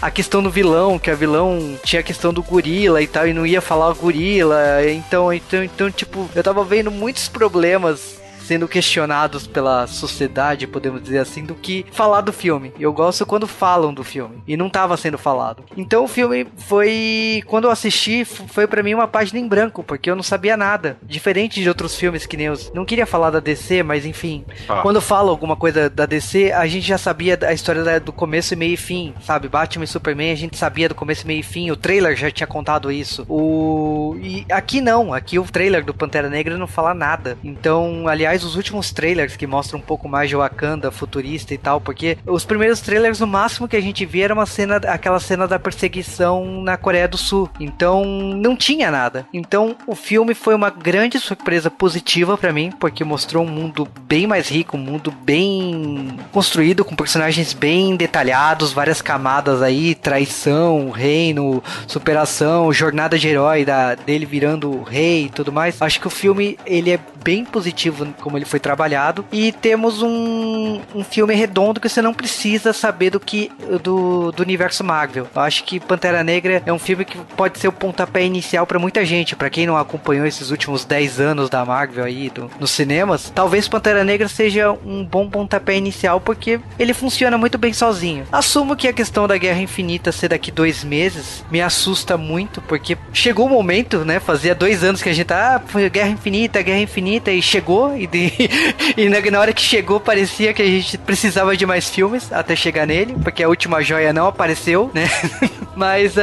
a questão do vilão, que a vilão tinha a questão do gorila e tal, e não ia falar gorila. Então, então, então, tipo, eu tava vendo muitos problemas sendo questionados pela sociedade, podemos dizer assim, do que falar do filme. Eu gosto quando falam do filme e não estava sendo falado. Então o filme foi, quando eu assisti, foi para mim uma página em branco, porque eu não sabia nada. Diferente de outros filmes que nem os, não queria falar da DC, mas enfim, ah. quando falo alguma coisa da DC, a gente já sabia a história do começo, meio e fim, sabe? Batman e Superman, a gente sabia do começo, meio e fim. O trailer já tinha contado isso. O e aqui não, aqui o trailer do Pantera Negra não fala nada. Então, aliás, os últimos trailers que mostram um pouco mais de Wakanda futurista e tal, porque os primeiros trailers, no máximo que a gente via era uma cena, aquela cena da perseguição na Coreia do Sul. Então, não tinha nada. Então, o filme foi uma grande surpresa positiva para mim, porque mostrou um mundo bem mais rico, um mundo bem construído, com personagens bem detalhados, várias camadas aí, traição, reino, superação, jornada de herói da, dele virando rei e tudo mais. Acho que o filme, ele é bem positivo como ele foi trabalhado. E temos um, um filme redondo que você não precisa saber do que do, do universo Marvel. Eu acho que Pantera Negra é um filme que pode ser o pontapé inicial para muita gente. para quem não acompanhou esses últimos 10 anos da Marvel aí do, nos cinemas, talvez Pantera Negra seja um bom pontapé inicial porque ele funciona muito bem sozinho. Assumo que a questão da Guerra Infinita ser daqui dois meses me assusta muito porque chegou o momento, né? Fazia dois anos que a gente tá, ah, Guerra Infinita, Guerra Infinita e chegou e e, na, hora que chegou, parecia que a gente precisava de mais filmes até chegar nele, porque a última joia não apareceu, né? Mas uh,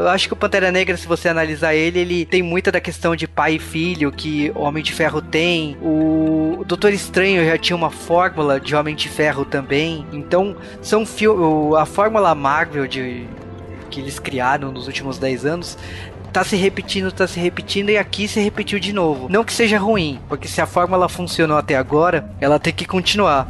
eu acho que o Pantera Negra, se você analisar ele, ele tem muita da questão de pai e filho que o Homem de Ferro tem. O Doutor Estranho já tinha uma fórmula de Homem de Ferro também. Então, são. A fórmula Marvel de, que eles criaram nos últimos 10 anos tá se repetindo, tá se repetindo e aqui se repetiu de novo. Não que seja ruim, porque se a fórmula funcionou até agora, ela tem que continuar.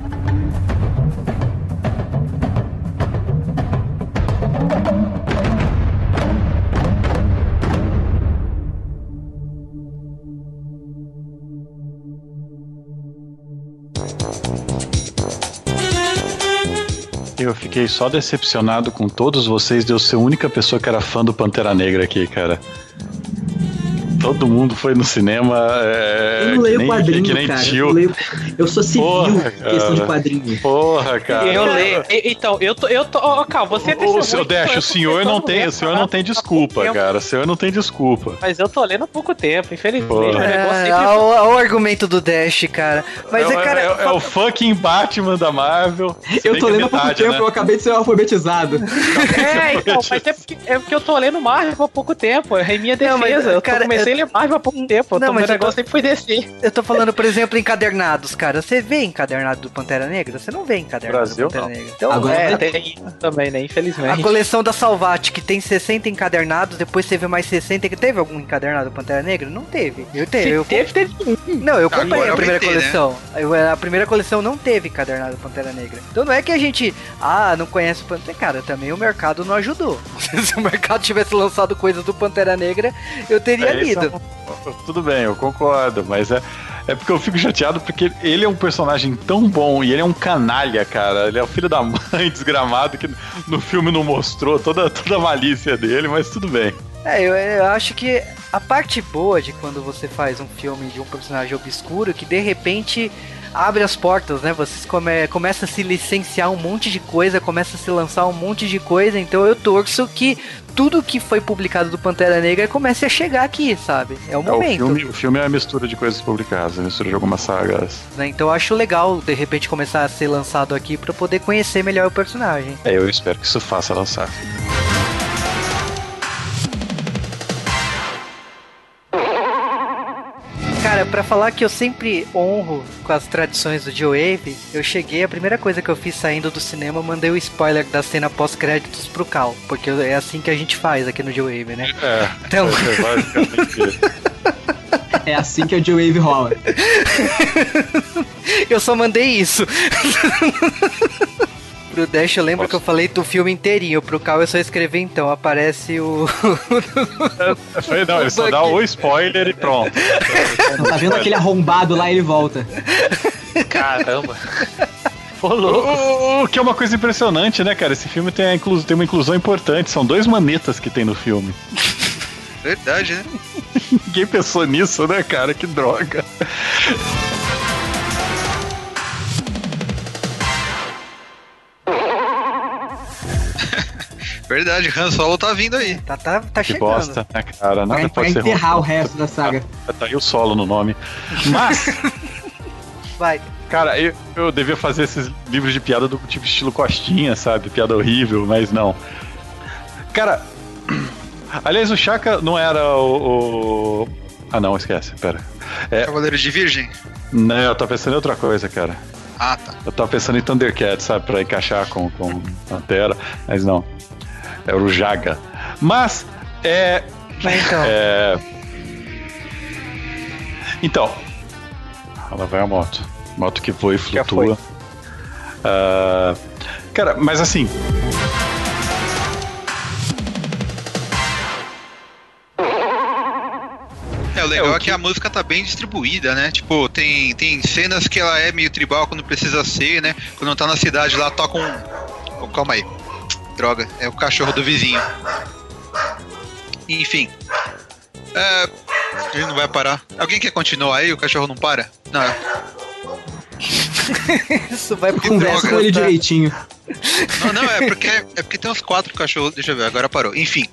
Fiquei só decepcionado com todos vocês de eu ser a única pessoa que era fã do Pantera Negra aqui, cara. Todo mundo foi no cinema. É, Eu não que leio nem- quadrinho, que nem cara. tio. Eu, leio- eu sou civil Porra, em questão de cara. quadrinho. Porra, cara. Eu leio. Então, eu tô. Eu tô. Ó, Cal, você é testemunha seu Dash, o senhor não tem, o senhor não tem desculpa, cara. O senhor não tem desculpa. Mas eu tô lendo há pouco tempo, infelizmente. Porra. O negócio É, sempre- olha o- olha o argumento do Dash, cara. Mas é, é, cara. é- é o fucking Batman da Marvel. Eu tô é lendo há pouco tempo, né? eu acabei de ser alfabetizado. É, então, mas é porque, é porque eu tô lendo Marvel há pouco tempo. É em minha Não, mas, defesa. eu cara, comecei a ler Marvel há pouco tempo. Não, Não, mas o tô- negócio sempre foi descer. Eu tô falando, por exemplo, encadernados, cara. Você vê encadernado do Pantera Negra? Você não vê encadernado Brasil, do Pantera não. Negra. Então, Agora é, É, tem também, né? a Infelizmente. coleção da Salvat, que tem 60 encadernados, depois teve mais 60. que Teve algum encadernado do Pantera Negra? Não teve. Eu Se tenho. Eu teve, teve um. Não, eu comprei Agora a primeira né? coleção. Eu- A primeira coleção não teve encadernado Pantera Negra. Então não é que a gente, ah, não conhece o Pantera. Cara, também o mercado não ajudou. Se o mercado tivesse lançado coisas do Pantera Negra, eu teria É, é lido. Um- Tudo bem, eu concordo, mas é, é porque eu fico chateado porque ele é um personagem tão bom e ele é um canalha, cara. Ele é o filho da mãe desgramado que no filme não mostrou toda, toda a malícia dele, mas tudo bem. É, eu, eu acho que a parte boa de quando você faz um filme de um personagem obscuro, que de repente abre as portas, né? Você come, começa a se licenciar um monte de coisa, começa a se lançar um monte de coisa, então eu torço que tudo que foi publicado do Pantera Negra comece a chegar aqui, sabe? É o É, o, momento. filme, o filme é uma mistura de coisas publicadas, uma mistura de algumas sagas. né? Então eu acho legal, de repente, começar a ser lançado aqui pra poder conhecer melhor o personagem. É, eu espero que isso faça lançar. Cara, pra falar que eu sempre honro com as tradições do Joe Wave, eu cheguei, a primeira coisa que eu fiz saindo do cinema, eu mandei o spoiler da cena pós-créditos pro Cal, porque é assim que a gente faz aqui no Joe Wave, né? É, Então, é basicamente É assim que a J-Wave rola. eu só mandei isso. Pro Dash eu lembro que eu falei do filme inteirinho, pro Cal eu só escrevi então, aparece o... Foi, não, ele só dá o spoiler e pronto. Tá vendo aquele arrombado lá, ele volta. Caramba. O, que é uma coisa impressionante, né, cara? Esse filme tem, inclu- tem uma inclusão importante. São dois manetas que tem no filme. Verdade, né? Ninguém pensou nisso, né, cara? Que droga. Verdade, Han Solo tá vindo aí. Tá, tá, tá Que chegando. bosta, né, cara? Nada Pra, pra pode ser enterrar o resto da saga. Tá aí o solo no nome. Mas, Vai. cara, eu, eu devia fazer esses livros de piada do tipo estilo Costinha, sabe? Piada horrível, mas não. Cara, aliás, o Chaka não era o. o- Ah, não, esquece, pera. É, Cavaleiro de Virgem? não, eu tô pensando em outra coisa, cara. Ah, tá. Eu tava pensando em Thundercat, sabe? Pra encaixar com, com Pantera, mas não. Era o Jaga. Mas, é. Então, é... Então. Lá vai a moto. Moto que voa e flutua. Ah, cara, mas assim. É, o legal É, é, o que... que- a música tá bem distribuída, né? Tipo, tem, tem cenas que ela é meio tribal quando precisa ser, né? Quando tá na cidade lá, toca um. Oh, calma aí. Droga, é o cachorro do vizinho. Enfim. É, ele não vai parar. Alguém quer continuar aí? O cachorro não para? Não. isso vai pro Conversa com ele tá? direitinho. Não, não, é porque, é porque tem uns quatro cachorros. Deixa eu ver, agora parou. Enfim.